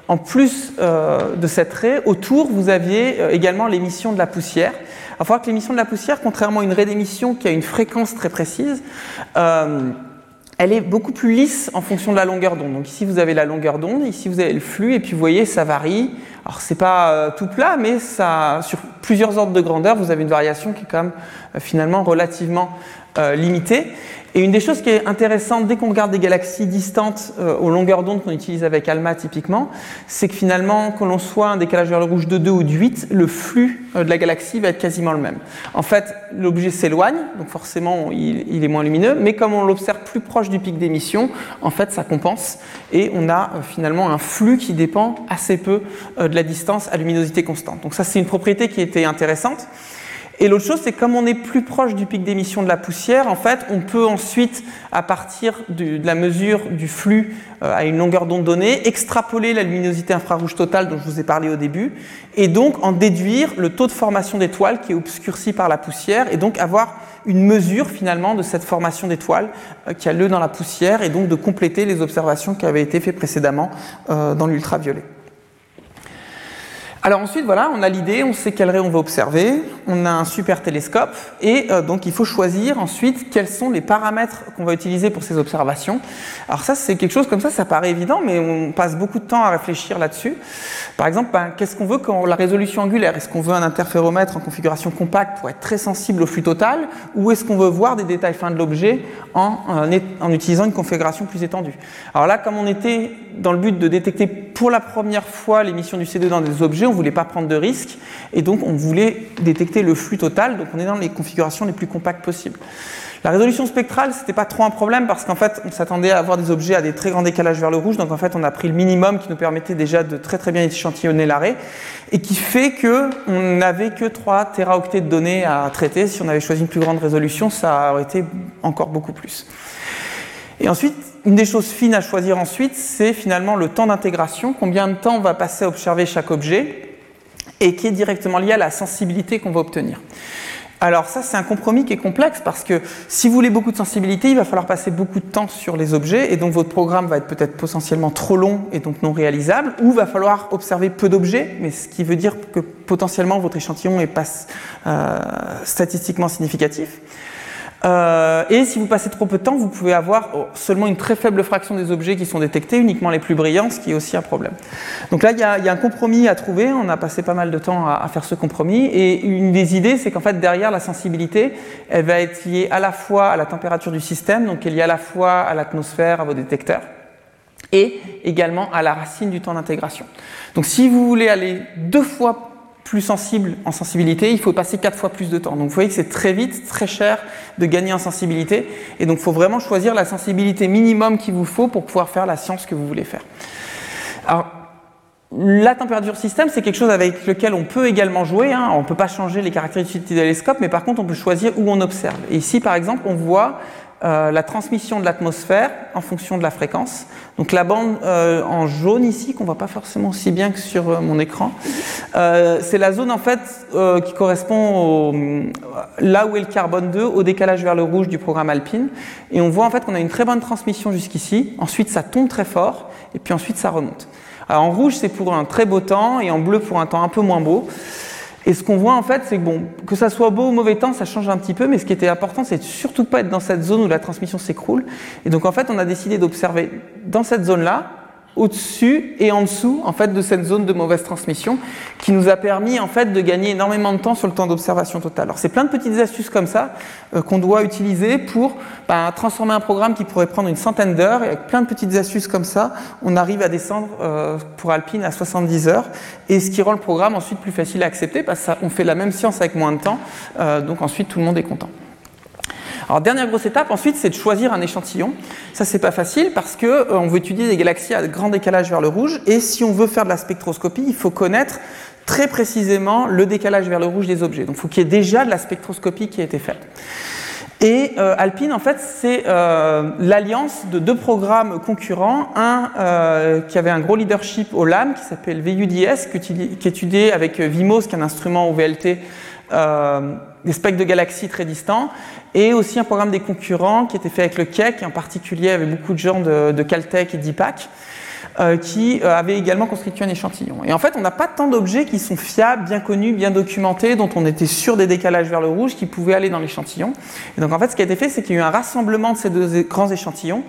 en plus de cette raie, autour, vous aviez également l'émission de la poussière. Il faut voir que l'émission de la poussière, contrairement à une raie d'émission qui a une fréquence très précise, elle est beaucoup plus lisse en fonction de la longueur d'onde. Donc ici vous avez la longueur d'onde, ici vous avez le flux, et puis vous voyez ça varie. Alors c'est pas euh, tout plat, mais ça, sur plusieurs ordres de grandeur, vous avez une variation qui est quand même euh, finalement relativement euh, limitée. Et une des choses qui est intéressante dès qu'on regarde des galaxies distantes euh, aux longueurs d'onde qu'on utilise avec ALMA typiquement, c'est que finalement, que l'on soit un décalage vers le rouge de 2 ou de 8, le flux euh, de la galaxie va être quasiment le même. En fait, l'objet s'éloigne, donc forcément il, est moins lumineux, mais comme on l'observe plus proche du pic d'émission, en fait ça compense et on a euh, finalement un flux qui dépend assez peu de la distance à luminosité constante. Donc ça c'est une propriété qui était intéressante. Et l'autre chose, c'est comme on est plus proche du pic d'émission de la poussière, en fait, on peut ensuite, à partir de, la mesure du flux euh, à une longueur d'onde donnée, extrapoler la luminosité infrarouge totale dont je vous ai parlé au début, et donc en déduire le taux de formation d'étoiles qui est obscurci par la poussière, et donc avoir une mesure finalement de cette formation d'étoiles euh, qui a lieu dans la poussière, et donc de compléter les observations qui avaient été faites précédemment euh, dans l'ultraviolet. Alors ensuite, voilà, on a l'idée, on sait quelle raie on va observer, on a un super télescope et euh, donc il faut choisir ensuite quels sont les paramètres qu'on va utiliser pour ces observations. Alors ça, c'est quelque chose comme ça, ça paraît évident, mais on passe beaucoup de temps à réfléchir là-dessus. Par exemple, ben, qu'est-ce qu'on veut quand la résolution angulaire Est-ce qu'on veut un interféromètre en configuration compacte pour être très sensible au flux total, ou est-ce qu'on veut voir des détails fins de l'objet en, utilisant une configuration plus étendue? Alors là, comme on était dans le but de détecter pour la première fois l'émission du C2 dans des objets, voulait pas prendre de risques, et donc on voulait détecter le flux total, donc on est dans les configurations les plus compactes possibles. La résolution spectrale, c'était pas trop un problème parce qu'en fait, on s'attendait à avoir des objets à des très grands décalages vers le rouge. Donc en fait, on a pris le minimum qui nous permettait déjà de très très bien échantillonner l'arrêt et qui fait que on n'avait que 3 téraoctets de données à traiter. Si on avait choisi une plus grande résolution, ça aurait été encore beaucoup plus. Et ensuite, une des choses fines à choisir ensuite, c'est finalement le temps d'intégration, combien de temps on va passer à observer chaque objet? Et qui est directement lié à la sensibilité qu'on va obtenir. Alors ça, c'est un compromis qui est complexe parce que si vous voulez beaucoup de sensibilité, il va falloir passer beaucoup de temps sur les objets et donc votre programme va être peut-être potentiellement trop long et donc non réalisable, ou va falloir observer peu d'objets, mais ce qui veut dire que potentiellement votre échantillon n'est pas euh, statistiquement significatif. Euh, et si vous passez trop peu de temps, vous pouvez avoir oh, seulement une très faible fraction des objets qui sont détectés, uniquement les plus brillants, ce qui est aussi un problème. Donc là, il y a, un compromis à trouver. On a passé pas mal de temps à, faire ce compromis. Et une des idées, c'est qu'en fait, derrière la sensibilité, elle va être liée à la fois à la température du système, donc elle est liée à la fois à l'atmosphère, à vos détecteurs, et également à la racine du temps d'intégration. Donc si vous voulez aller deux fois plus sensible en sensibilité, il faut passer quatre fois plus de temps. Donc vous voyez que c'est très vite, très cher de gagner en sensibilité. Et donc il faut vraiment choisir la sensibilité minimum qu'il vous faut pour pouvoir faire la science que vous voulez faire. Alors, la température système, c'est quelque chose avec lequel on peut également jouer. Hein. On ne peut pas changer les caractéristiques du télescope, mais par contre, on peut choisir où on observe. Et ici, par exemple, on voit euh, la transmission de l'atmosphère en fonction de la fréquence. Donc la bande euh, en jaune ici, qu'on voit pas forcément aussi bien que sur euh, mon écran, c'est la zone en fait qui correspond là où est le carbone 2, au décalage vers le rouge du programme Alpine. Et on voit en fait qu'on a une très bonne transmission jusqu'ici. Ensuite, ça tombe très fort, et puis ensuite ça remonte. Alors en rouge, c'est pour un très beau temps, et en bleu pour un temps un peu moins beau. Et ce qu'on voit en fait, c'est que bon, que ça soit beau ou mauvais temps, ça change un petit peu, mais ce qui était important, c'est surtout pas être dans cette zone où la transmission s'écroule. Et donc en fait, on a décidé d'observer dans cette zone-là, au-dessus et en dessous en fait de cette zone de mauvaise transmission qui nous a permis en fait de gagner énormément de temps sur le temps d'observation totale. Alors c'est plein de petites astuces comme ça euh, qu'on doit utiliser pour bah, transformer un programme qui pourrait prendre une centaine d'heures et avec plein de petites astuces comme ça, on arrive à descendre euh, pour Alpine à 70 heures et ce qui rend le programme ensuite plus facile à accepter parce qu'on fait la même science avec moins de temps, euh, donc ensuite tout le monde est content. Alors dernière grosse étape ensuite, c'est de choisir un échantillon. Ça c'est pas facile parce que euh, on veut étudier des galaxies à grand décalage vers le rouge et si on veut faire de la spectroscopie, il faut connaître très précisément le décalage vers le rouge des objets. Donc il faut qu'il y ait déjà de la spectroscopie qui a été faite. Et euh, Alpine, en fait, c'est euh, l'alliance de deux programmes concurrents. Un qui avait un gros leadership au LAM, qui s'appelle VUDS, qui, étudiait avec VIMOS, qui est un instrument au VLT des spectres de galaxies très distants, et aussi un programme des concurrents qui était fait avec le Keck, en particulier avec beaucoup de gens de, Caltech et d'IPAC, euh, qui euh, avaient également constitué un échantillon. Et en fait, on n'a pas tant d'objets qui sont fiables, bien connus, bien documentés, dont on était sûr des décalages vers le rouge qui pouvaient aller dans l'échantillon. Et donc en fait, ce qui a été fait, c'est qu'il y a eu un rassemblement de ces deux grands échantillons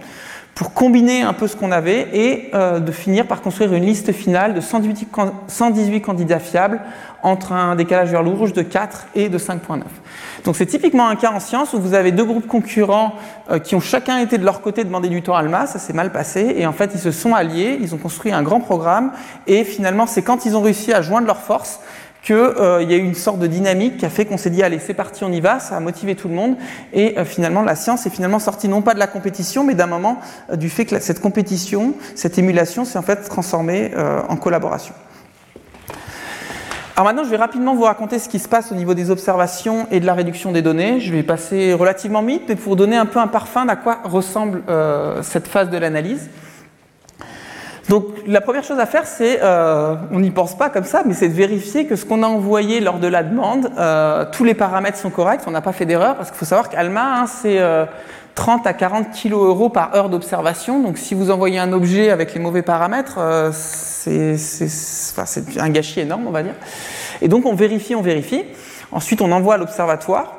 pour combiner un peu ce qu'on avait et euh, de finir par construire une liste finale de 118, 118 candidats fiables entre un décalage vers le de 4 et de 5.9. Donc c'est typiquement un cas en science où vous avez deux groupes concurrents euh, qui ont chacun été de leur côté demander du temps à ALMA, ça s'est mal passé, et en fait ils se sont alliés, ils ont construit un grand programme, et finalement c'est quand ils ont réussi à joindre leurs forces qu'il euh, y a eu une sorte de dynamique qui a fait qu'on s'est dit allez c'est parti on y va, ça a motivé tout le monde et euh, finalement la science est finalement sortie non pas de la compétition mais d'un moment du fait que cette compétition, cette émulation s'est en fait transformée en collaboration. Alors maintenant, je vais rapidement vous raconter ce qui se passe au niveau des observations et de la réduction des données. Je vais passer relativement vite, mais pour donner un peu un parfum d'à quoi ressemble euh, cette phase de l'analyse. Donc la première chose à faire, c'est, euh, on n'y pense pas comme ça, mais c'est de vérifier que ce qu'on a envoyé lors de la demande, euh, tous les paramètres sont corrects, on n'a pas fait d'erreur, parce qu'il faut savoir qu'Alma, hein, c'est 30 à 40 kg euros par heure d'observation. Donc si vous envoyez un objet avec les mauvais paramètres, c'est un gâchis énorme, on va dire. Et donc on vérifie, on vérifie. Ensuite, on envoie à l'observatoire.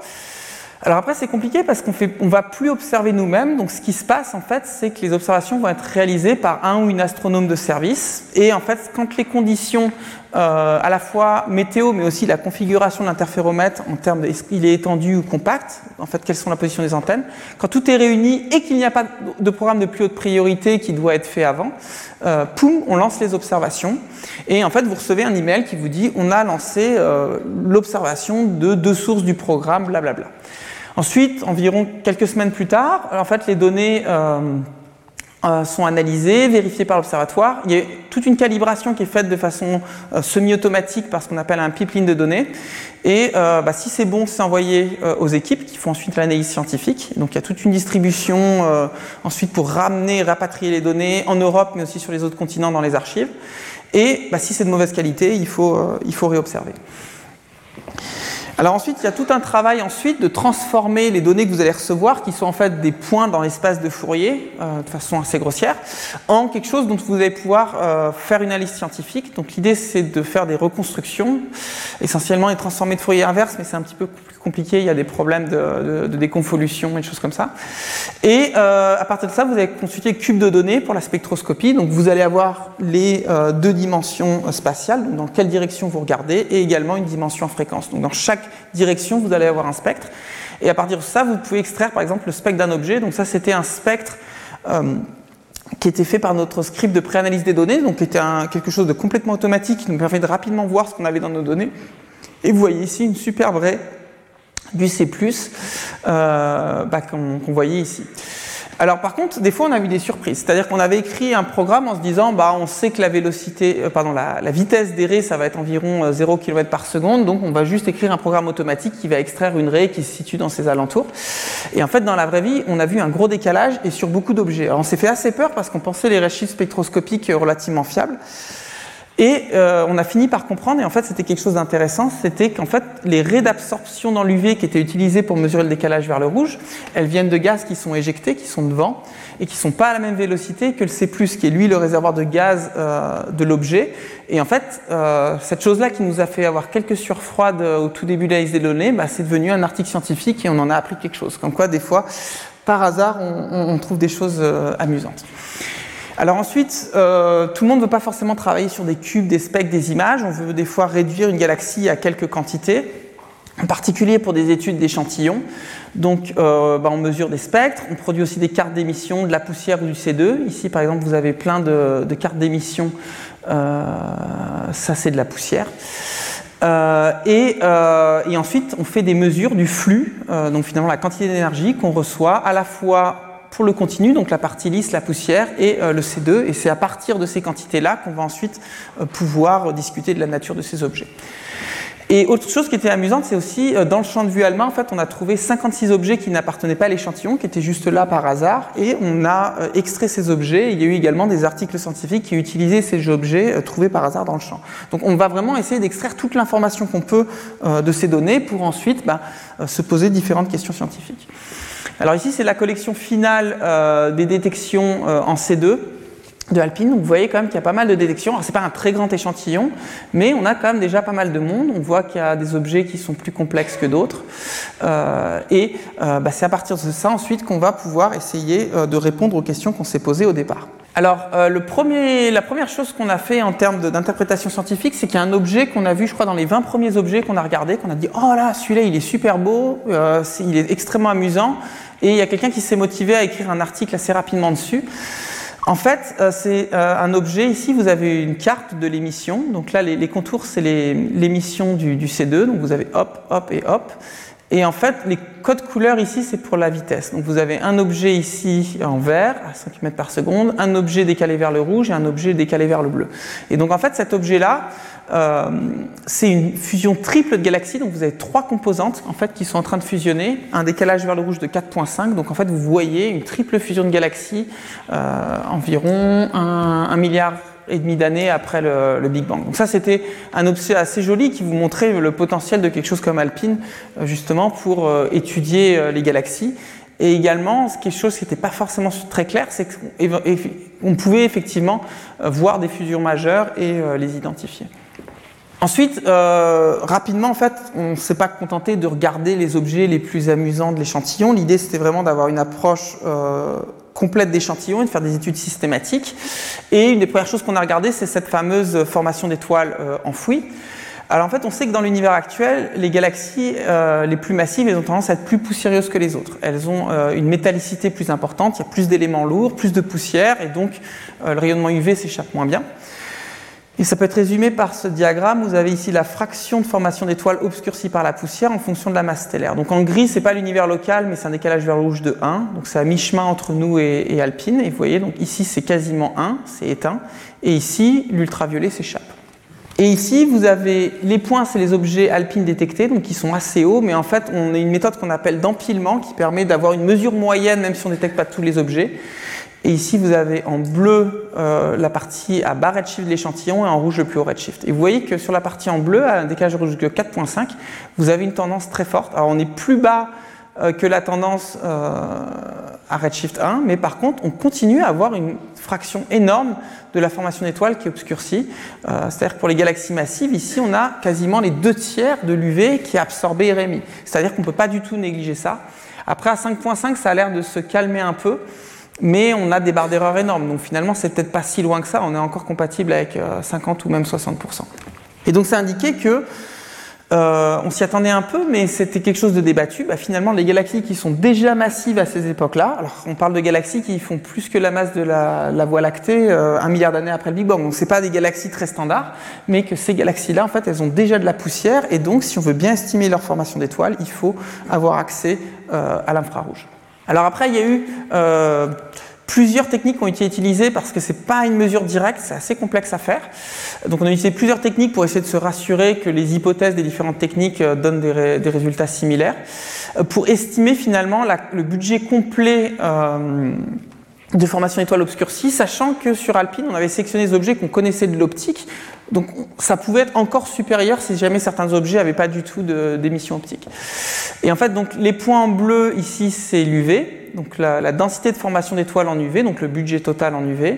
Alors après, c'est compliqué parce qu'on on va plus observer nous-mêmes. Donc, ce qui se passe, en fait, c'est que les observations vont être réalisées par un ou une astronome de service. Et en fait, quand les conditions, euh, à la fois météo, mais aussi la configuration de l'interféromètre en termes de qu'il est étendu ou compact, en fait, quelles sont la position des antennes, quand tout est réuni et qu'il n'y a pas de programme de plus haute priorité qui doit être fait avant, euh, poum, on lance les observations. Et en fait, vous recevez un email qui vous dit on a lancé euh, l'observation de deux sources du programme, blablabla. Ensuite, environ quelques semaines plus tard, en fait, les données euh, euh, sont analysées, vérifiées par l'observatoire. Il y a toute une calibration qui est faite de façon euh, semi-automatique par ce qu'on appelle un pipeline de données. Et bah, si c'est bon, c'est envoyé aux équipes qui font ensuite l'analyse scientifique. Donc il y a toute une distribution ensuite pour ramener, rapatrier les données en Europe, mais aussi sur les autres continents dans les archives. Et bah, si c'est de mauvaise qualité, il faut, il faut réobserver. Alors ensuite, il y a tout un travail ensuite de transformer les données que vous allez recevoir, qui sont en fait des points dans l'espace de Fourier, euh, de façon assez grossière, en quelque chose dont vous allez pouvoir euh, faire une analyse scientifique. Donc l'idée, c'est de faire des reconstructions, essentiellement les transformer de Fourier inverse, mais c'est un petit peu plus compliqué, il y a des problèmes de, déconvolution et des choses comme ça. Et euh, à partir de ça, vous allez consulter cube de données pour la spectroscopie. Donc vous allez avoir les deux dimensions spatiales, donc dans quelle direction vous regardez, et également une dimension en fréquence. Donc dans chaque direction, vous allez avoir un spectre. Et à partir de ça, vous pouvez extraire par exemple le spectre d'un objet. Donc ça, c'était un spectre euh, qui était fait par notre script de préanalyse des données, donc qui était quelque chose de complètement automatique qui nous permet de rapidement voir ce qu'on avait dans nos données. Et vous voyez ici une superbe raie du C+, euh, bah, qu'on voyait ici. Alors par contre, des fois on a eu des surprises. C'est-à-dire qu'on avait écrit un programme en se disant, bah on sait que la vélocité, euh, pardon, la, vitesse des raies, ça va être environ 0 euh, km par seconde, donc on va juste écrire un programme automatique qui va extraire une raie qui se situe dans ses alentours. Et en fait, dans la vraie vie, on a vu un gros décalage et sur beaucoup d'objets. Alors on s'est fait assez peur parce qu'on pensait les redshift spectroscopiques relativement fiables. Et euh, on a fini par comprendre, et en fait c'était quelque chose d'intéressant, c'était qu'en fait les raies d'absorption dans l'UV qui étaient utilisées pour mesurer le décalage vers le rouge, elles viennent de gaz qui sont éjectés, qui sont devant, et qui ne sont pas à la même vélocité que le C+, qui est lui le réservoir de gaz euh, de l'objet. Et en fait, euh, cette chose-là qui nous a fait avoir quelques surfroides au tout début de l'analyse des données, bah, c'est devenu un article scientifique et on en a appris quelque chose. Comme quoi, des fois, par hasard, on, on trouve des choses amusantes. Alors ensuite, euh, tout le monde ne veut pas forcément travailler sur des cubes, des specs, des images. On veut des fois réduire une galaxie à quelques quantités, en particulier pour des études d'échantillons. Donc euh, bah, on mesure des spectres, on produit aussi des cartes d'émission de la poussière ou du C2. Ici par exemple vous avez plein de, cartes d'émission, euh, ça c'est de la poussière. et, et, ensuite, on fait des mesures du flux, donc finalement la quantité d'énergie qu'on reçoit à la fois pour le continu, donc la partie lisse, la poussière et euh, le C2. Et c'est à partir de ces quantités-là qu'on va ensuite euh, pouvoir discuter de la nature de ces objets. Et autre chose qui était amusante, c'est aussi euh, dans le champ de vue allemand, en fait, on a trouvé 56 objets qui n'appartenaient pas à l'échantillon, qui étaient juste là par hasard, et on a extrait ces objets. il y a eu également des articles scientifiques qui utilisaient ces objets trouvés par hasard dans le champ. Donc on va vraiment essayer d'extraire toute l'information qu'on peut de ces données pour ensuite bah, se poser différentes questions scientifiques. Alors ici, c'est la collection finale euh, des détections euh, en C2 de Alpine. vous voyez quand même qu'il y a pas mal de détections. Alors c'est pas un très grand échantillon, mais on a quand même déjà pas mal de monde. On voit qu'il y a des objets qui sont plus complexes que d'autres. Euh, et bah, c'est à partir de ça ensuite qu'on va pouvoir essayer de répondre aux questions qu'on s'est posées au départ. Alors, premier, la première chose qu'on a fait en termes d'interprétation scientifique, c'est qu'il y a un objet qu'on a vu, je crois, dans les 20 premiers objets qu'on a regardés, qu'on a dit Oh là, celui-là, il est super beau, il est extrêmement amusant. Et il y a quelqu'un qui s'est motivé à écrire un article assez rapidement dessus. En fait, euh, c'est euh, un objet. Ici, vous avez une carte de l'émission. Donc là, les, contours, c'est l'émission du, du, C2. Donc vous avez hop, hop et hop. Et en fait, les codes couleurs ici, c'est pour la vitesse. Donc vous avez un objet ici en vert, à 5 km par seconde, un objet décalé vers le rouge et un objet décalé vers le bleu. Et donc en fait, cet objet-là, euh, c'est une fusion triple de galaxies. Donc vous avez trois composantes en fait qui sont en train de fusionner. Un décalage vers le rouge de 4.5. Donc en fait, vous voyez une triple fusion de galaxies, euh, environ un, un milliard et demi d'années après le, Big Bang. Donc ça, c'était un objet assez joli qui vous montrait le potentiel de quelque chose comme Alpine, euh, justement pour euh, étudier euh, les galaxies. Et également, quelque chose qui n'était pas forcément très clair, c'est qu'on pouvait effectivement voir des fusions majeures et les identifier. Ensuite, rapidement, en fait, on ne s'est pas contenté de regarder les objets les plus amusants de l'échantillon. L'idée, c'était vraiment d'avoir une approche complète d'échantillon et de faire des études systématiques. Et une des premières choses qu'on a regardées, c'est cette fameuse formation d'étoiles euh, enfouies. Alors en fait, on sait que dans l'univers actuel, les galaxies euh, les plus massives, elles ont tendance à être plus poussiéreuses que les autres. Elles ont euh, une métallicité plus importante, il y a plus d'éléments lourds, plus de poussière, et donc le rayonnement UV s'échappe moins bien. Et ça peut être résumé par ce diagramme. Vous avez ici la fraction de formation d'étoiles obscurcie par la poussière en fonction de la masse stellaire. Donc en gris, c'est pas l'univers local, mais c'est un décalage vers le rouge de 1. Donc c'est à mi-chemin entre nous et, Alpine. Et vous voyez, donc ici c'est quasiment 1, c'est éteint. Et ici, l'ultraviolet s'échappe. Et ici, vous avez les points, c'est les objets alpines détectés, donc qui sont assez hauts, mais en fait, on a une méthode qu'on appelle d'empilement qui permet d'avoir une mesure moyenne, même si on ne détecte pas tous les objets. Et ici, vous avez en bleu euh, la partie à bas redshift de l'échantillon et en rouge le plus haut redshift. Et vous voyez que sur la partie en bleu, à un décalage rouge de 4.5, vous avez une tendance très forte. Alors, on est plus bas euh, que la tendance euh, à redshift 1, mais par contre, on continue à avoir une fraction énorme de la formation d'étoiles qui. Euh, c'est-à-dire que pour les galaxies massives, ici, on a quasiment les deux tiers de l'UV qui est absorbé et réémis. C'est-à-dire qu'on ne peut pas du tout négliger ça. Après, à 5.5, ça a l'air de se calmer un peu, mais on a des barres d'erreur énormes. Donc finalement, c'est peut-être pas si loin que ça. On est encore compatible avec 50 ou même 60%. Et donc, ça indiquait que euh, on s'y attendait un peu, mais c'était quelque chose de débattu. Bah, finalement, les galaxies qui sont déjà massives à ces époques-là, alors on parle de galaxies qui font plus que la masse de la, Voie lactée euh, un milliard d'années après le Big Bang. Donc c'est pas des galaxies très standards, mais que ces galaxies-là, en fait, elles ont déjà de la poussière, et donc si on veut bien estimer leur formation d'étoiles, il faut avoir accès euh, à l'infrarouge. Alors après, il y a eu Plusieurs techniques ont été utilisées parce que ce n'est pas une mesure directe, c'est assez complexe à faire. Donc on a utilisé plusieurs techniques pour essayer de se rassurer que les hypothèses des différentes techniques euh, donnent des, résultats similaires. Euh, pour estimer finalement le budget complet euh, de formation étoile obscurcie, sachant que sur Alpine, on avait sélectionné des objets qu'on connaissait de l'optique, donc ça pouvait être encore supérieur si jamais certains objets n'avaient pas du tout d'émission optique. Et en fait, donc les points en bleu ici, c'est l'UV, donc la, densité de formation d'étoiles en UV, donc le budget total en UV.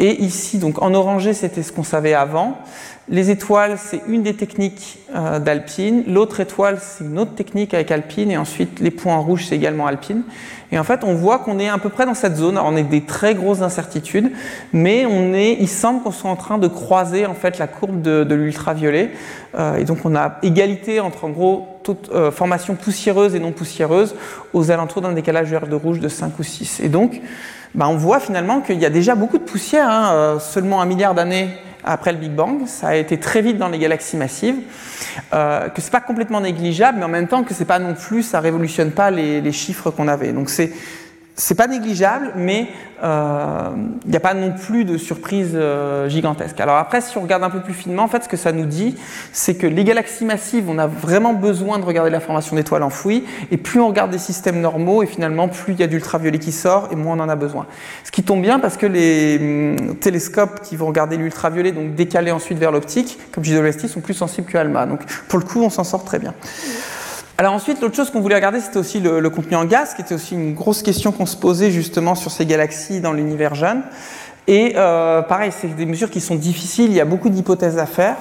Et ici, donc en orangé, c'était ce qu'on savait avant. Les étoiles, c'est une des techniques euh, d'Alpine. L'autre étoile, c'est une autre technique avec Alpine. Et ensuite, les points rouges, c'est également Alpine. Et en fait, on voit qu'on est à peu près dans cette zone. On est des très grosses incertitudes, mais on est, il semble qu'on soit en train de croiser en fait la courbe de, l'ultraviolet. Euh, et donc, on a égalité entre en gros toute euh, formation poussiéreuse et non poussiéreuse aux alentours d'un décalage vert de rouge de 5 ou 6. Et donc, bah, on voit finalement qu'il y a déjà beaucoup de poussière, hein, seulement un milliard d'années après le Big Bang. Ça a été très vite dans les galaxies massives. Euh, que c'est pas complètement négligeable, mais en même temps que c'est pas non plus, ça révolutionne pas les, les chiffres qu'on avait. Donc c'est c'est pas négligeable, mais il euh, n'y a pas non plus de surprise euh, gigantesque. Alors après, si on regarde un peu plus finement, en fait, ce que ça nous dit, c'est que les galaxies massives, on a vraiment besoin de regarder la formation d'étoiles enfouies, et plus on regarde des systèmes normaux, et finalement, plus il y a d'ultraviolet qui sort, et moins on en a besoin. Ce qui tombe bien parce que les hum, télescopes qui vont regarder l'ultraviolet, donc décalés ensuite vers l'optique, comme JWST, sont plus sensibles que ALMA. Donc pour le coup, on s'en sort très bien. Alors ensuite, l'autre chose qu'on voulait regarder, c'était aussi le, contenu en gaz, qui était aussi une grosse question qu'on se posait justement sur ces galaxies dans l'univers jeune. Et euh, pareil, c'est des mesures qui sont difficiles, il y a beaucoup d'hypothèses à faire,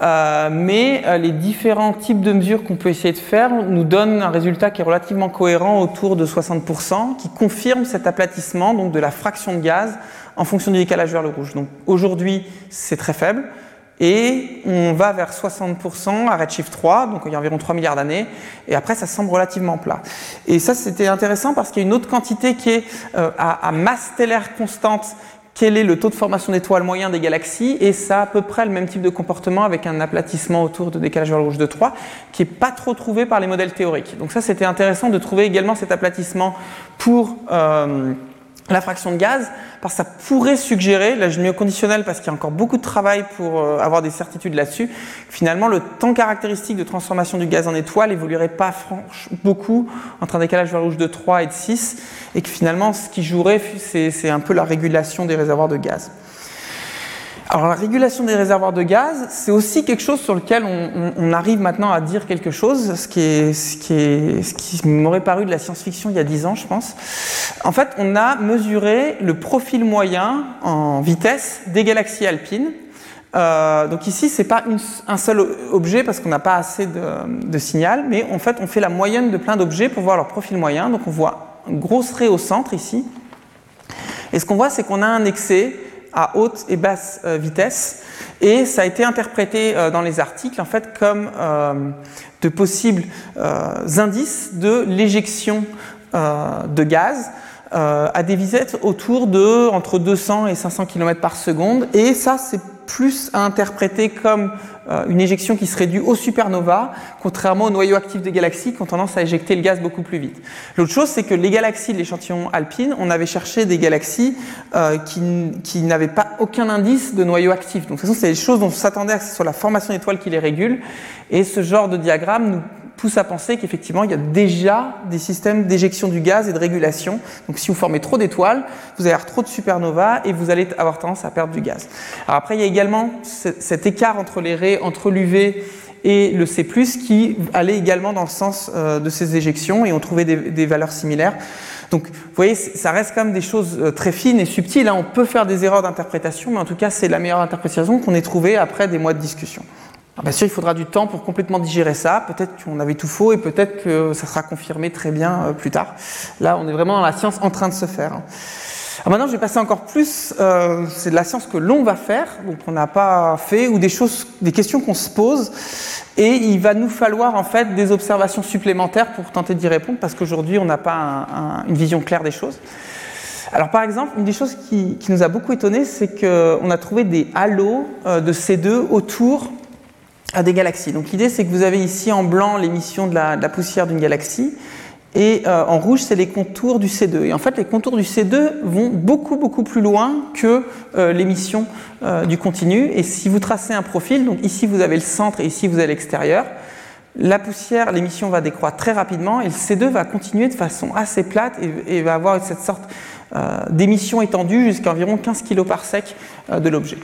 euh, mais euh, les différents types de mesures qu'on peut essayer de faire nous donnent un résultat qui est relativement cohérent autour de 60%, qui confirme cet aplatissement donc de la fraction de gaz en fonction du décalage vers le rouge. Donc aujourd'hui, c'est très faible et on va vers 60% à Redshift 3, donc il y a environ 3 milliards d'années, et après ça semble relativement plat. Et ça c'était intéressant parce qu'il y a une autre quantité qui est euh, à, masse stellaire constante, quel est le taux de formation d'étoiles moyen des galaxies, et ça a à peu près le même type de comportement avec un aplatissement autour de décalage vers le rouge de 3, qui n'est pas trop trouvé par les modèles théoriques. Donc ça c'était intéressant de trouver également cet aplatissement pour... Euh, la fraction de gaz, parce que ça pourrait suggérer, là je mets au conditionnel parce qu'il y a encore beaucoup de travail pour euh, avoir des certitudes là-dessus, finalement le temps caractéristique de transformation du gaz en étoile évoluerait pas beaucoup entre un décalage vers rouge de 3 et de 6, et que finalement ce qui jouerait, c'est un peu la régulation des réservoirs de gaz. Alors la régulation des réservoirs de gaz, c'est aussi quelque chose sur lequel on, arrive maintenant à dire quelque chose, ce qui, m'aurait paru de la science-fiction il y a 10 ans, je pense. En fait, on a mesuré le profil moyen en vitesse des galaxies alpines Euh, donc ici, c'est pas un seul objet parce qu'on n'a pas assez de, de, signal, mais en fait, on fait la moyenne de plein d'objets pour voir leur profil moyen. Donc on voit une grosse raie au centre ici. Et ce qu'on voit, c'est qu'on a un excès à haute et basse euh, vitesse. Et ça a été interprété euh, dans les articles en fait comme euh, de possibles indices de l'éjection de gaz à des vitesses autour de entre 200 et 500 km par seconde. Et ça, c'est plus à interpréter comme euh, une éjection qui serait due aux supernovas, contrairement aux noyaux actifs des galaxies qui ont tendance à éjecter le gaz beaucoup plus vite. L'autre chose, c'est que les galaxies de l'échantillon alpine, on avait cherché des galaxies euh, qui, n'avaient pas aucun indice de noyau actif. Donc, de toute façon, c'est des choses dont on s'attendait à ce soit la formation d'étoiles qui les régule. Et ce genre de diagramme nous pousse à penser qu'effectivement, il y a déjà des systèmes d'éjection du gaz et de régulation. Donc, si vous formez trop d'étoiles, vous allez avoir trop de supernovas et vous allez avoir tendance à perdre du gaz. Alors après, il y a également cet écart entre les raies, entre l'UV et le C+, qui allait également dans le sens euh, de ces éjections et on trouvait des, des valeurs similaires. Donc, vous voyez, ça reste quand même des choses euh, très fines et subtiles. Hein. On peut faire des erreurs d'interprétation, mais en tout cas, c'est la meilleure interprétation qu'on ait trouvée après des mois de discussion. Ah, bien sûr, il faudra du temps pour complètement digérer ça. Peut-être qu'on avait tout faux et peut-être que ça sera confirmé très bien euh, plus tard. Là, on est vraiment dans la science en train de se faire. Alors maintenant, je vais passer encore plus. Euh, c'est de la science que l'on va faire, donc on n'a pas fait, ou des choses, des questions qu'on se pose. Et il va nous falloir en fait des observations supplémentaires pour tenter d'y répondre, parce qu'aujourd'hui, on n'a pas une vision claire des choses. Alors par exemple, une des choses qui, qui nous a beaucoup étonné, c'est qu'on a trouvé des halos euh, de C2 autour à des galaxies. Donc l'idée c'est que vous avez ici en blanc l'émission de la, poussière d'une galaxie et euh, en rouge c'est les contours du C2. Et en fait les contours du C2 vont beaucoup beaucoup plus loin que euh, l'émission euh, du continu. Et si vous tracez un profil, donc ici vous avez le centre et ici vous avez l'extérieur, la poussière, l'émission va décroître très rapidement et le C2 va continuer de façon assez plate et, et va avoir cette sorte euh, d'émissions étendues jusqu'à environ 15 kg par sec euh, de l'objet.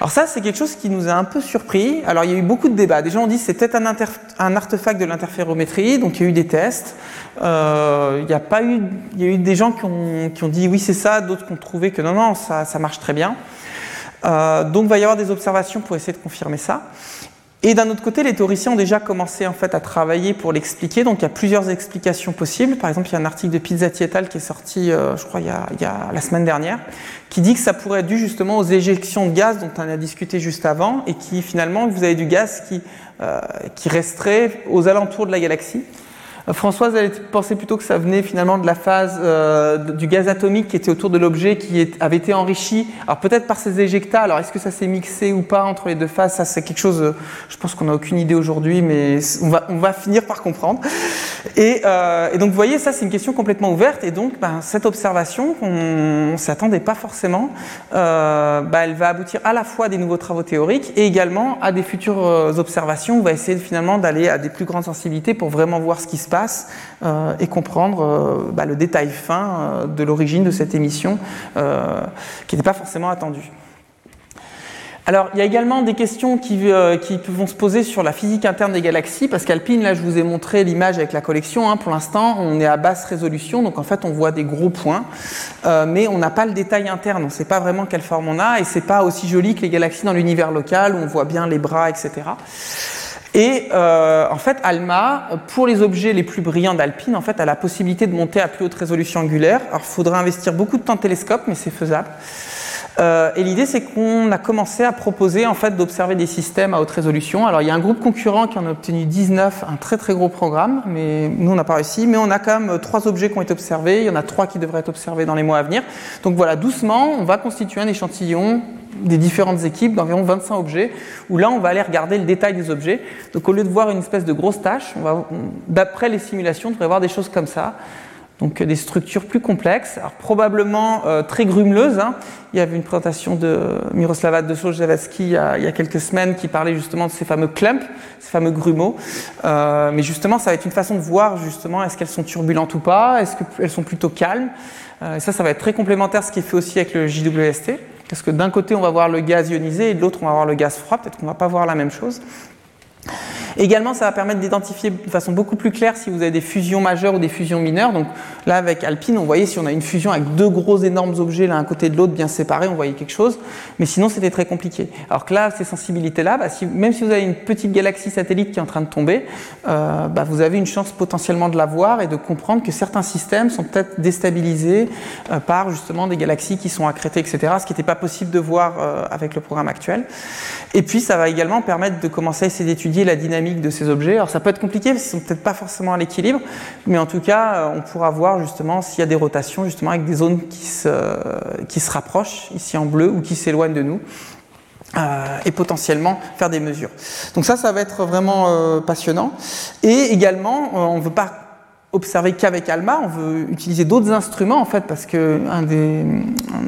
Alors ça, c'est quelque chose qui nous a un peu surpris. Alors il y a eu beaucoup de débats. Des gens ont dit c'est peut-être un, un, artefact de l'interférométrie, donc il y a eu des tests. Euh, il, y a pas eu, il y a eu des gens qui ont, qui ont dit oui c'est ça, d'autres qui ont trouvé que non, non, ça, ça marche très bien. donc il va y avoir des observations pour essayer de confirmer ça. Et d'un autre côté, les théoriciens ont déjà commencé en fait à travailler pour l'expliquer. Donc il y a plusieurs explications possibles. Par exemple, il y a un article de Pizzati et al qui est sorti, euh, je crois, il y, a, il y, a, la semaine dernière, qui dit que ça pourrait être dû justement aux éjections de gaz dont on a discuté juste avant, et qui finalement, vous avez du gaz qui, euh, qui resterait aux alentours de la galaxie. Françoise, elle pensait plutôt que ça venait finalement de la phase euh, du gaz atomique qui était autour de l'objet, qui avait été enrichi, alors peut-être par ces éjectats, alors est-ce que ça s'est mixé ou pas entre les deux phases? Ça, c'est quelque chose, euh, je pense qu'on n'a aucune idée aujourd'hui, mais on va, finir par comprendre. Et, euh, donc, vous voyez, ça, c'est une question complètement ouverte, et donc, ben, cette observation, on ne s'attendait pas forcément, euh, ben, elle va aboutir à la fois à des nouveaux travaux théoriques et également à des futures euh, observations. On va essayer finalement d'aller à des plus grandes sensibilités pour vraiment voir ce qui se passe euh, et comprendre euh, bah, le détail fin euh, de l'origine de cette émission qui n'était pas forcément attendue. Alors, il y a également des questions qui, qui, vont se poser sur la physique interne des galaxies, parce qu'Alpine, là, je vous ai montré l'image avec la collection. Hein. pour l'instant, on est à basse résolution, donc en fait, on voit des gros points, mais on n'a pas le détail interne. On ne sait pas vraiment quelle forme on a, et c'est pas aussi joli que les galaxies dans l'univers local où on voit bien les bras, etc. Et euh, en fait, ALMA, pour les objets les plus brillants d'Alpine, en fait, a la possibilité de monter à plus haute résolution angulaire. Alors, il faudra investir beaucoup de temps de télescope, mais c'est faisable. Euh, et l'idée, c'est qu'on a commencé à proposer en fait d'observer des systèmes à haute résolution. Alors, il y a un groupe concurrent qui en a obtenu 19, un très très gros programme, mais nous, on n'a pas réussi. Mais on a quand même trois objets qui ont été observés. Il y en a trois qui devraient être observés dans les mois à venir. Donc voilà, doucement, on va constituer un échantillon des différentes équipes d'environ 25 objets, où là on va aller regarder le détail des objets. Donc au lieu de voir une espèce de grosse tâche, d'après les simulations, on devrait voir des choses comme ça. Donc des structures plus complexes, alors probablement euh, très grumeleuses. Hein. Il y avait une présentation de Miroslava de Sojavaski il, y a, il y a quelques semaines qui parlait justement de ces fameux clumps, ces fameux grumeaux. Euh, mais justement, ça va être une façon de voir justement est-ce qu'elles sont turbulentes ou pas, est-ce qu'elles sont plutôt calmes. Euh, et ça, ça va être très complémentaire ce qui est fait aussi avec le JWST. Parce que d'un côté, on va voir le gaz ionisé et de l'autre, on va voir le gaz froid. Peut-être qu'on va pas voir la même chose. Également, ça va permettre d'identifier de façon beaucoup plus claire si vous avez des fusions majeures ou des fusions mineures. Donc là, avec Alpine, on voyait si on a une fusion avec deux gros énormes objets l'un à côté de l'autre bien séparés, on voyait quelque chose. Mais sinon, c'était très compliqué. Alors que là, ces sensibilités-là, bah, même si vous avez une petite galaxie satellite qui est en train de tomber, euh, bah, vous avez une chance potentiellement de la voir et de comprendre que certains systèmes sont peut-être déstabilisés euh, par justement des galaxies qui sont accrétées, etc. Ce qui n'était pas possible de voir euh, avec le programme actuel. Et puis, ça va également permettre de commencer à essayer d'étudier la dynamique de ces objets. Alors, ça peut être compliqué parce qu'ils sont peut-être pas forcément à l'équilibre, mais en tout cas, on pourra voir justement s'il y a des rotations justement avec des zones qui se, qui se rapprochent ici en bleu ou qui s'éloignent de nous. Euh, et potentiellement faire des mesures. Donc ça, ça va être vraiment euh, passionnant. Et également, euh, on ne veut pas observer qu'avec ALMA, on veut utiliser d'autres instruments en fait, parce que un des,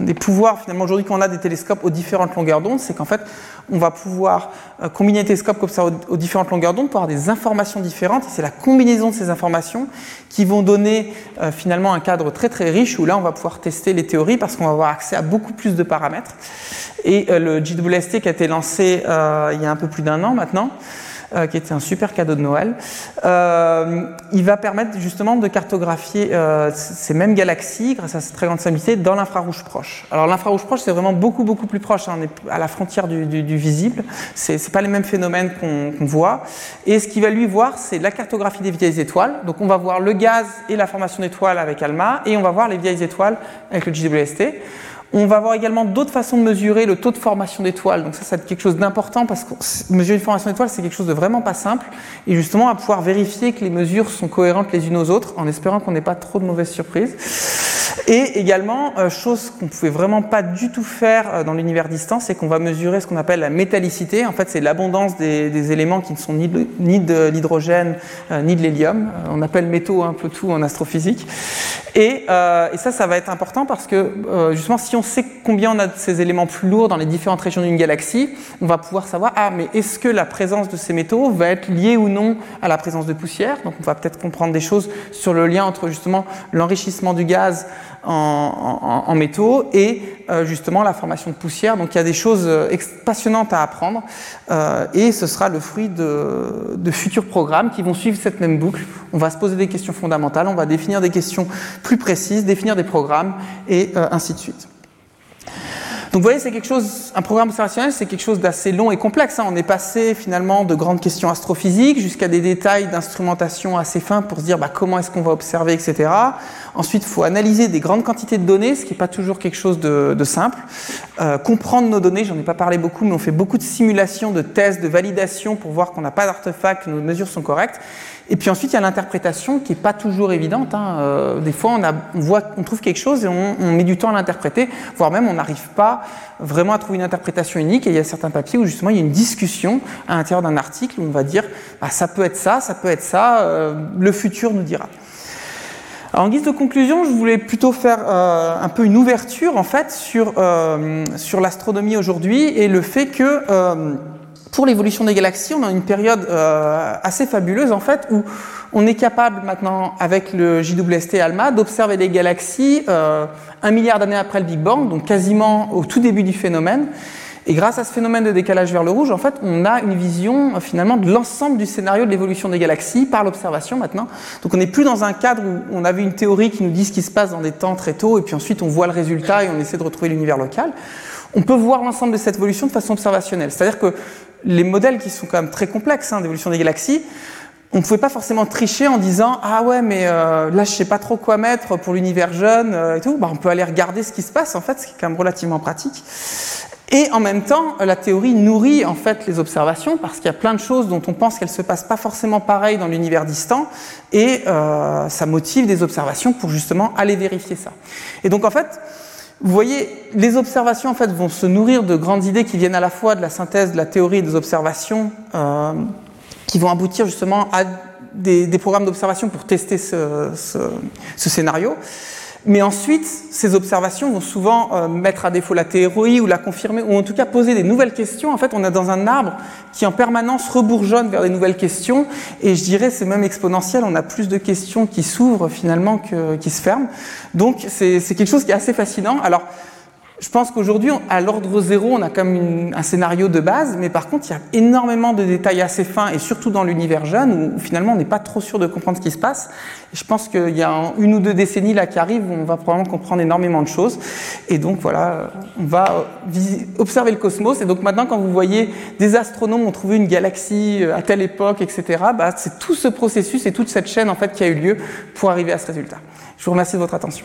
des pouvoirs finalement aujourd'hui qu'on a des télescopes aux différentes longueurs d'onde, c'est qu'en fait on va pouvoir euh, combiner des télescopes comme ça aux, différentes longueurs d'onde pour avoir des informations différentes. C'est la combinaison de ces informations qui vont donner euh, finalement un cadre très très riche où là on va pouvoir tester les théories parce qu'on va avoir accès à beaucoup plus de paramètres. Et euh, le JWST qui a été lancé il y a un peu plus d'un an maintenant, euh, qui était un super cadeau de Noël. Euh, il va permettre justement de cartographier euh, ces mêmes galaxies grâce à cette très grande stabilité dans l'infrarouge proche. Alors l'infrarouge proche, c'est vraiment beaucoup beaucoup plus proche. Hein. on est à la frontière du, du, du visible. C'est pas les mêmes phénomènes qu'on voit. Et ce qu'il va lui voir, c'est la cartographie des vieilles étoiles. Donc on va voir le gaz et la formation d'étoiles avec ALMA, et on va voir les vieilles étoiles avec le JWST. On va voir également d'autres façons de mesurer le taux de formation d'étoiles. Donc ça, c'est quelque chose d'important parce que mesurer une formation d'étoiles, c'est quelque chose de vraiment pas simple. Et justement, à pouvoir vérifier que les mesures sont cohérentes les unes aux autres, en espérant qu'on n'ait pas trop de mauvaises surprises. Et également, euh, chose qu'on ne pouvait vraiment pas du tout faire euh, dans l'univers distant, c'est qu'on va mesurer ce qu'on appelle la métallicité. En fait, c'est l'abondance des, éléments qui ne sont ni de, l'hydrogène euh, ni de l'hélium. on appelle métaux un peu tout en astrophysique. Et, et, ça, ça va être important parce que justement, si on sait combien on a de ces éléments plus lourds dans les différentes régions d'une galaxie, on va pouvoir savoir, ah, mais est-ce que la présence de ces métaux va être liée ou non à la présence de poussière? Donc, on va peut-être comprendre des choses sur le lien entre justement l'enrichissement du gaz en, métaux et euh, justement la formation de poussière. Donc il y a des choses euh, passionnantes à apprendre euh, et ce sera le fruit de, de, futurs programmes qui vont suivre cette même boucle. On va se poser des questions fondamentales, on va définir des questions plus précises, définir des programmes et ainsi de suite. Donc vous voyez, c'est quelque chose, un programme observationnel, c'est quelque chose d'assez long et complexe. Hein. On est passé finalement de grandes questions astrophysiques jusqu'à des détails d'instrumentation assez fins pour se dire bah, comment est-ce qu'on va observer, etc. Ensuite, il faut analyser des grandes quantités de données, ce qui n'est pas toujours quelque chose de, simple. Euh, comprendre nos données, j'en ai pas parlé beaucoup, mais on fait beaucoup de simulations, de tests, de validation pour voir qu'on n'a pas d'artefacts, que nos mesures sont correctes. Et puis ensuite, il y a l'interprétation qui n'est pas toujours évidente. Hein. Euh, des fois, on, a, on, voit, on trouve quelque chose et on, on met du temps à l'interpréter, voire même on n'arrive pas vraiment à trouver une interprétation unique. Et il y a certains papiers où justement il y a une discussion à l'intérieur d'un article où on va dire bah, ça peut être ça, ça peut être ça, euh, le futur nous dira. Alors, en guise de conclusion, je voulais plutôt faire euh, un peu une ouverture en fait sur, euh, sur l'astronomie aujourd'hui et le fait que euh, pour l'évolution des galaxies, on a une période euh, assez fabuleuse en fait où on est capable maintenant avec le JWST ALMA d'observer des galaxies euh, un milliard d'années après le Big Bang, donc quasiment au tout début du phénomène. Et grâce à ce phénomène de décalage vers le rouge, en fait, on a une vision finalement de l'ensemble du scénario de l'évolution des galaxies par l'observation maintenant. Donc on n'est plus dans un cadre où on avait une théorie qui nous dit ce qui se passe dans des temps très tôt, et puis ensuite on voit le résultat et on essaie de retrouver l'univers local. On peut voir l'ensemble de cette évolution de façon observationnelle. C'est-à-dire que les modèles qui sont quand même très complexes hein, d'évolution des galaxies, on ne pouvait pas forcément tricher en disant ah ouais mais euh, là je sais pas trop quoi mettre pour l'univers jeune euh, et tout. Bah, on peut aller regarder ce qui se passe en fait, ce qui est quand même relativement pratique. Et en même temps, la théorie nourrit en fait les observations parce qu'il y a plein de choses dont on pense qu'elles se passent pas forcément pareil dans l'univers distant et euh, ça motive des observations pour justement aller vérifier ça. Et donc en fait, vous voyez, les observations en fait vont se nourrir de grandes idées qui viennent à la fois de la synthèse de la théorie et des observations, euh, qui vont aboutir justement à des, programmes d'observation pour tester ce, scénario. Mais ensuite, ces observations vont souvent euh, mettre à défaut la théorie ou la confirmer, ou en tout cas poser des nouvelles questions. En fait, on est dans un arbre qui en permanence rebourgeonne vers des nouvelles questions, et je dirais c'est même exponentiel. On a plus de questions qui s'ouvrent finalement que qui se ferment. Donc c'est quelque chose qui est assez fascinant. Alors Je pense qu'aujourd'hui, à l'ordre zéro, on a comme une, un scénario de base, mais par contre, il y a énormément de détails assez fins, et surtout dans l'univers jeune, où finalement, on n'est pas trop sûr de comprendre ce qui se passe. Je pense qu'il y a une ou deux décennies là qui arrivent où on va probablement comprendre énormément de choses. Et donc voilà, on va observer le cosmos. Et donc maintenant, quand vous voyez des astronomes ont trouvé une galaxie euh, à telle époque, etc., bah, c'est tout ce processus et toute cette chaîne en fait qui a eu lieu pour arriver à ce résultat. Je vous remercie de votre attention.